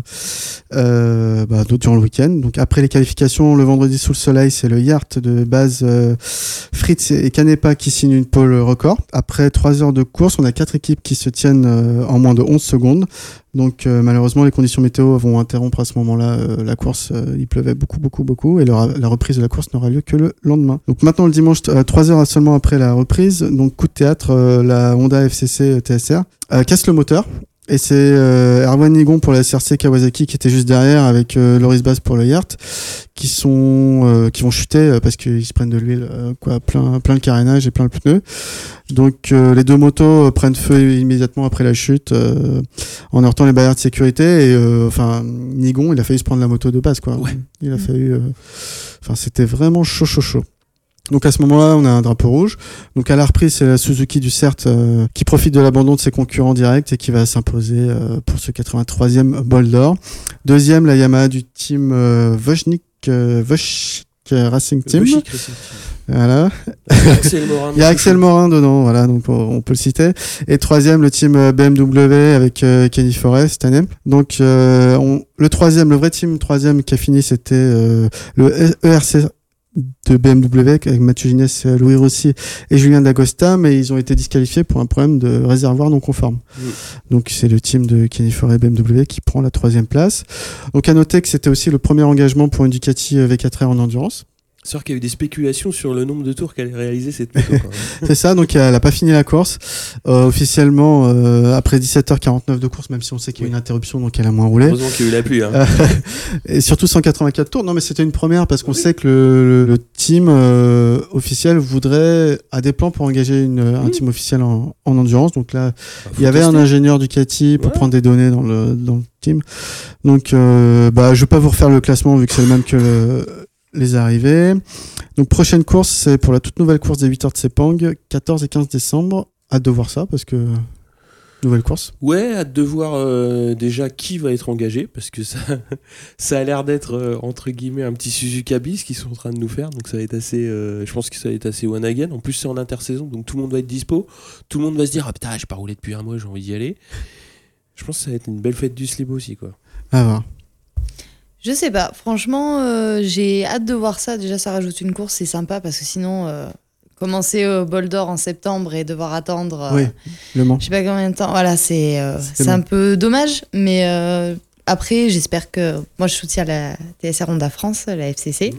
[SPEAKER 4] euh, bah, durant le week-end. Donc après les qualifications, le vendredi sous le soleil, c'est le Yart de base euh, Fritz et Canepa qui signent une pole record. Après trois heures de course, on a quatre équipes qui se tiennent euh, en moins de 11 secondes. Donc euh, malheureusement, les conditions météo vont interrompre à ce moment-là euh, la course. Il pleuvait beaucoup, beaucoup, beaucoup, et la reprise de la course n'aura lieu que le lendemain. Donc maintenant, le dimanche, trois heures seulement après la reprise, donc coup de théâtre, la Honda FCC TSR casse le moteur. Et c'est euh, Erwan Nigon pour la SRC Kawasaki qui était juste derrière avec euh, Loris Bass pour le Yart qui sont euh, qui vont chuter euh, parce qu'ils se prennent de l'huile euh, quoi plein plein le carénage et plein le pneu. Donc euh, les deux motos prennent feu immédiatement après la chute euh, en heurtant les barrières de sécurité et euh, enfin Nigon il a failli se prendre la moto de base quoi.
[SPEAKER 3] Ouais.
[SPEAKER 4] Il a fallu euh, enfin c'était vraiment chaud chaud chaud. Donc à ce moment-là, on a un drapeau rouge. Donc à la reprise, c'est la Suzuki du CERT euh, qui profite de l'abandon de ses concurrents directs et qui va s'imposer euh, pour ce 83e bol d'or. Deuxième, la Yamaha du team euh, Wojnik, euh, Wojcik Racing Team.
[SPEAKER 3] Racing
[SPEAKER 4] Voilà.
[SPEAKER 3] Team. Axel Morin.
[SPEAKER 4] Il y a Axel Morin dedans, voilà, donc on, peut le citer. Et troisième, le team euh, BMW avec euh, Kenny Forest cette année. Donc euh, on- le troisième, le vrai team troisième qui a fini, c'était euh, le ERC de BMW avec Mathieu Ginès, euh, Louis Rossi et Julien D'Agosta, mais ils ont été disqualifiés pour un problème de réservoir non conforme. Donc c'est le team de Kenny Forêt BMW qui prend la troisième place. Donc à noter que c'était aussi le premier engagement pour une Ducati euh, V4R en endurance.
[SPEAKER 3] Sûr qu'il y a eu des spéculations sur le nombre de tours qu'elle a réalisé cette moto.
[SPEAKER 4] C'est ça, donc elle n'a pas fini la course. Euh, officiellement, euh, après 17h49 de course, même si on sait qu'il y a eu
[SPEAKER 3] Oui.
[SPEAKER 4] une interruption, donc elle a moins roulé.
[SPEAKER 3] Heureusement qu'il y a eu la pluie. hein.
[SPEAKER 4] Et surtout 184 tours. Non, mais c'était une première parce qu'on
[SPEAKER 3] Oui.
[SPEAKER 4] sait que le, le- le team euh, officiel voudrait a des plans pour engager une, un team officiel en, en endurance. Donc là,
[SPEAKER 3] Bah,
[SPEAKER 4] il y avait un ingénieur Ducati pour
[SPEAKER 3] Ouais.
[SPEAKER 4] prendre des données dans le, dans le team. Donc, euh, bah, je vais pas vous refaire le classement vu que c'est le même que le- les arrivées. Donc, prochaine course, c'est pour la toute nouvelle course des 8 heures de Sepang, 14 et 15 décembre. Hâte de voir ça parce que nouvelle course.
[SPEAKER 3] Ouais, hâte de voir euh, déjà qui va être engagé, parce que ça, ça a l'air d'être, euh, entre guillemets, un petit Suzuka bis qu'ils sont en train de nous faire, donc ça va être assez, euh, je pense que ça va être assez one again. En plus, c'est en intersaison, donc tout le monde va être dispo, tout le monde va se dire, ah putain, j'ai pas roulé depuis un mois, j'ai envie d'y aller. Je pense que ça va être une belle fête du slip aussi, quoi.
[SPEAKER 4] À voir.
[SPEAKER 5] Je sais pas, franchement, euh, j'ai hâte de voir ça. Déjà, ça rajoute une course, c'est sympa parce que sinon, euh, commencer au bol d'or en septembre et devoir attendre, euh,
[SPEAKER 4] Oui, Le Mans.
[SPEAKER 5] je sais pas combien de temps, voilà, c'est euh, un peu dommage, mais euh, après, j'espère que. Moi, je soutiens la TSR Honda France, la FCC,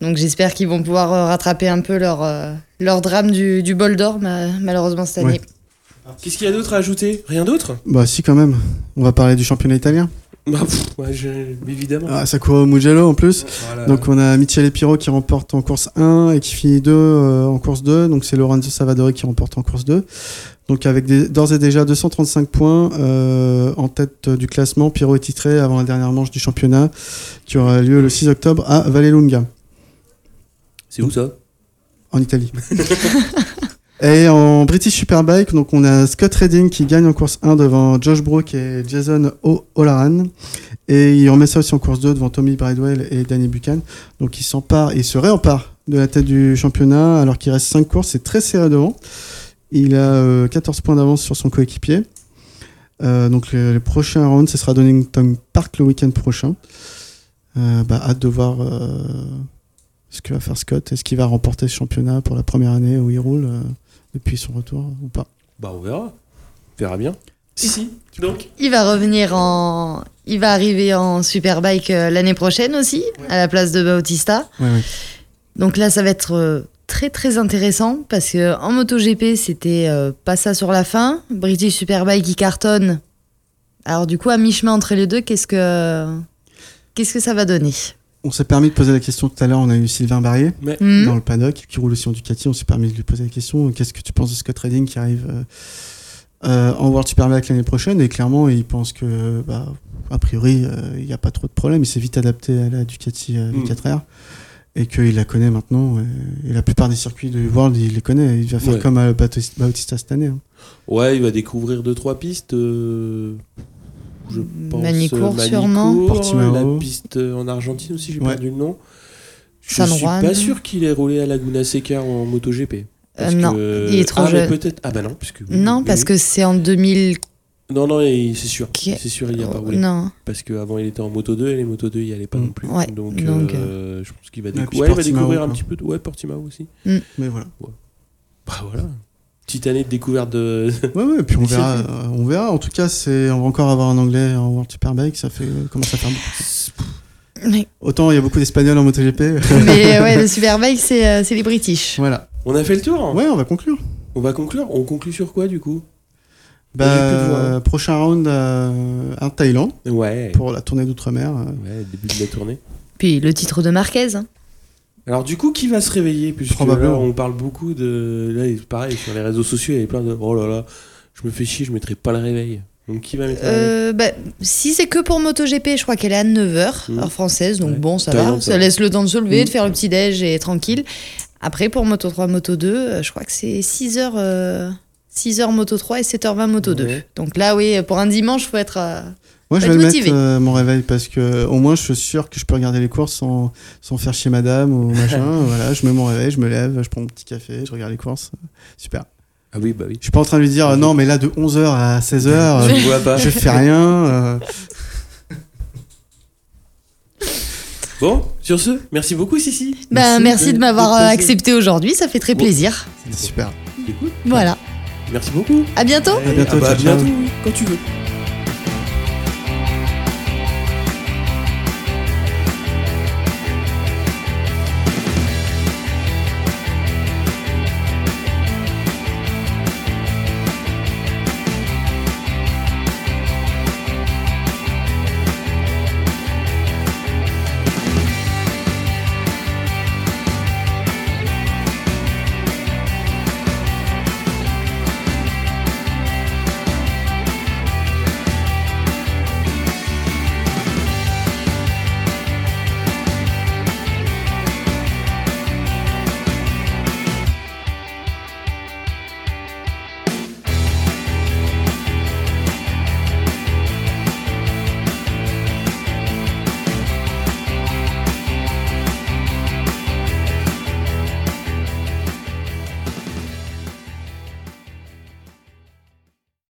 [SPEAKER 5] donc j'espère qu'ils vont pouvoir rattraper un peu leur, leur drame du, du bol d'or, ma- malheureusement, cette année.
[SPEAKER 4] Ouais.
[SPEAKER 3] Qu'est-ce qu'il y a d'autre à ajouter? Rien d'autre?
[SPEAKER 4] Bah, si, quand même. On va parler du championnat italien.
[SPEAKER 3] Bah, pff, ouais, je- évidemment.
[SPEAKER 4] Ah, Sakura Mugello en plus.
[SPEAKER 3] Voilà.
[SPEAKER 4] Donc on a Michele Piro qui remporte en course 1 et qui finit 2 euh, en course 2. Donc c'est Lorenzo Savadori qui remporte en course 2. Donc avec des- d'ores et déjà 235 points euh, en tête du classement, Piro est titré avant la dernière manche du championnat qui aura lieu le 6 octobre à Vallelunga
[SPEAKER 3] C'est où ça?
[SPEAKER 4] En Italie. et en British Superbike, donc on a Scott Redding qui gagne en course 1 devant Josh Brook et Jason O'Halloran. Et il remet ça aussi en course 2 devant Tommy Bridewell et Danny Buchan. Donc il s'empare, il se réempare de la tête du championnat alors qu'il reste 5 courses, c'est très serré devant. Il a euh, 14 points d'avance sur son coéquipier. Euh, donc le, le prochain round, ce sera Donington Park le week-end prochain. Euh, bah, hâte de voir euh, ce que va faire Scott. Est-ce qu'il va remporter ce championnat pour la première année où il roule euh, depuis son retour ou pas
[SPEAKER 3] Bah, on verra. On verra bien. Si, si. Donc,
[SPEAKER 5] Il va revenir en. Il va arriver en Superbike euh, l'année prochaine aussi, à la place de Bautista.
[SPEAKER 4] Ouais, ouais.
[SPEAKER 5] Donc là, ça va être euh, très très intéressant parce que en MotoGP, c'était euh, pas ça sur la fin. British Superbike qui cartonne. Alors du coup, à mi-chemin entre les deux, qu'est-ce que qu'est-ce que ça va donner?
[SPEAKER 4] On s'est permis de poser la question tout à l'heure. On a eu Sylvain Barrier
[SPEAKER 5] Hmm.
[SPEAKER 4] dans le paddock qui roule aussi en Ducati. On s'est permis de lui poser la question qu'est-ce que tu penses de Scott Redding qui arrive euh, euh, en World Superbike l'année prochaine? Et clairement, il pense que, bah, a priori, euh, il n'y a pas trop de problème. Il s'est vite adapté à la Ducati euh,
[SPEAKER 3] Mm.
[SPEAKER 4] 4R et qu'il la connaît maintenant. Et, la plupart des circuits du World, il les connaît. Il va faire
[SPEAKER 3] Ouais.
[SPEAKER 4] comme à Bautista, Bautista cette année. hein.
[SPEAKER 3] ouais, il va découvrir deux trois pistes. Je pense.
[SPEAKER 5] Manicourt,
[SPEAKER 3] euh,
[SPEAKER 5] sûrement.
[SPEAKER 4] Portimao.
[SPEAKER 3] La piste euh, en Argentine aussi, j'ai
[SPEAKER 4] Ouais.
[SPEAKER 3] perdu le nom. Je
[SPEAKER 5] San
[SPEAKER 3] suis
[SPEAKER 5] Juan.
[SPEAKER 3] pas sûr qu'il ait roulé à Laguna Seca en MotoGP.
[SPEAKER 5] Euh,
[SPEAKER 3] Parce
[SPEAKER 5] non,
[SPEAKER 3] que-
[SPEAKER 5] il est trop
[SPEAKER 3] ah,
[SPEAKER 5] jeune.
[SPEAKER 3] peut-être. Ah bah non, puisque. oui,
[SPEAKER 5] Non,
[SPEAKER 3] oui,
[SPEAKER 5] parce
[SPEAKER 3] oui.
[SPEAKER 5] que c'est en 2000.
[SPEAKER 3] Non, non, c'est sûr. C'est sûr, il y a pas roulé.
[SPEAKER 5] Non.
[SPEAKER 3] Parce qu'avant, il était en Moto 2 et les Moto 2, il y allait pas
[SPEAKER 4] Mm.
[SPEAKER 3] non plus.
[SPEAKER 5] Ouais,
[SPEAKER 3] Donc,
[SPEAKER 5] donc,
[SPEAKER 3] euh, je pense qu'il va,
[SPEAKER 4] Et
[SPEAKER 3] décou-
[SPEAKER 4] puis
[SPEAKER 3] ouais, il va
[SPEAKER 4] Portimao,
[SPEAKER 3] découvrir un petit peu. De... Ouais, Portimao aussi.
[SPEAKER 4] Mais voilà.
[SPEAKER 3] Bah voilà. Petite année de découverte de.
[SPEAKER 4] Ouais, ouais, et puis on verra, euh, on verra. En tout cas, c'est, on va encore avoir un anglais en World Superbike. Ça fait, euh, commence à faire beaucoup.
[SPEAKER 5] Mais,
[SPEAKER 4] Autant il y a beaucoup d'espagnols en MotoGP.
[SPEAKER 5] mais ouais, le Superbike, c'est euh, c'est les British.
[SPEAKER 4] voilà.
[SPEAKER 3] On a fait le tour?
[SPEAKER 4] Ouais, on va conclure.
[SPEAKER 3] On va conclure? On conclut sur quoi du coup?
[SPEAKER 4] Bah,
[SPEAKER 3] hein.
[SPEAKER 4] prochain round euh, en Thaïlande
[SPEAKER 3] Ouais.
[SPEAKER 4] pour la tournée d'outre-mer. euh.
[SPEAKER 3] Ouais, début de la tournée.
[SPEAKER 5] Puis le titre de Marquez. hein.
[SPEAKER 3] Alors du coup, qui va se réveiller Puisque
[SPEAKER 4] Probablement.
[SPEAKER 3] là, on parle beaucoup de... Là, pareil, sur les réseaux sociaux, il y avait plein de... Oh là là, je me fais chier, je mettrai pas le réveil. Donc qui va mettre le réveil?
[SPEAKER 5] Euh, bah, si c'est que pour MotoGP, je crois qu'elle est à 9h,
[SPEAKER 3] Mhm.
[SPEAKER 5] heure française, donc
[SPEAKER 3] Ouais.
[SPEAKER 5] bon, ça va.
[SPEAKER 3] ça
[SPEAKER 5] laisse le temps de se lever,
[SPEAKER 4] Mhm.
[SPEAKER 5] de faire le petit déj et tranquille. Après, pour Moto 3, Moto 2, euh, je crois que c'est 6h, 6h Moto 3 et 7h20 Moto 2.
[SPEAKER 3] Ouais.
[SPEAKER 5] Donc là, oui, pour un dimanche, faut être. euh,
[SPEAKER 4] Moi, je vais le
[SPEAKER 5] motivé.
[SPEAKER 4] mettre euh, mon réveil parce que au moins, je suis sûr que je peux regarder les courses sans, sans faire chier madame ou machin. voilà, je mets mon réveil, je me lève, je prends mon petit café, je regarde les courses. Super.
[SPEAKER 3] Ah oui, bah oui.
[SPEAKER 4] Je suis pas en train de lui dire euh, non, mais là, de 11h à 16h,
[SPEAKER 3] Je ne vois pas.
[SPEAKER 4] je fais rien. euh.
[SPEAKER 3] Bon, sur ce, merci beaucoup, Sissi.
[SPEAKER 5] Ben,
[SPEAKER 4] Merci
[SPEAKER 5] merci,
[SPEAKER 3] de-
[SPEAKER 5] de m'avoir euh, accepté aujourd'hui, ça fait très
[SPEAKER 3] Bon.
[SPEAKER 5] plaisir.
[SPEAKER 4] Super.
[SPEAKER 3] Écoute,
[SPEAKER 5] Voilà.
[SPEAKER 3] merci beaucoup.
[SPEAKER 5] À bientôt.
[SPEAKER 4] À bientôt,
[SPEAKER 3] Ah bah, à bientôt, quand tu veux.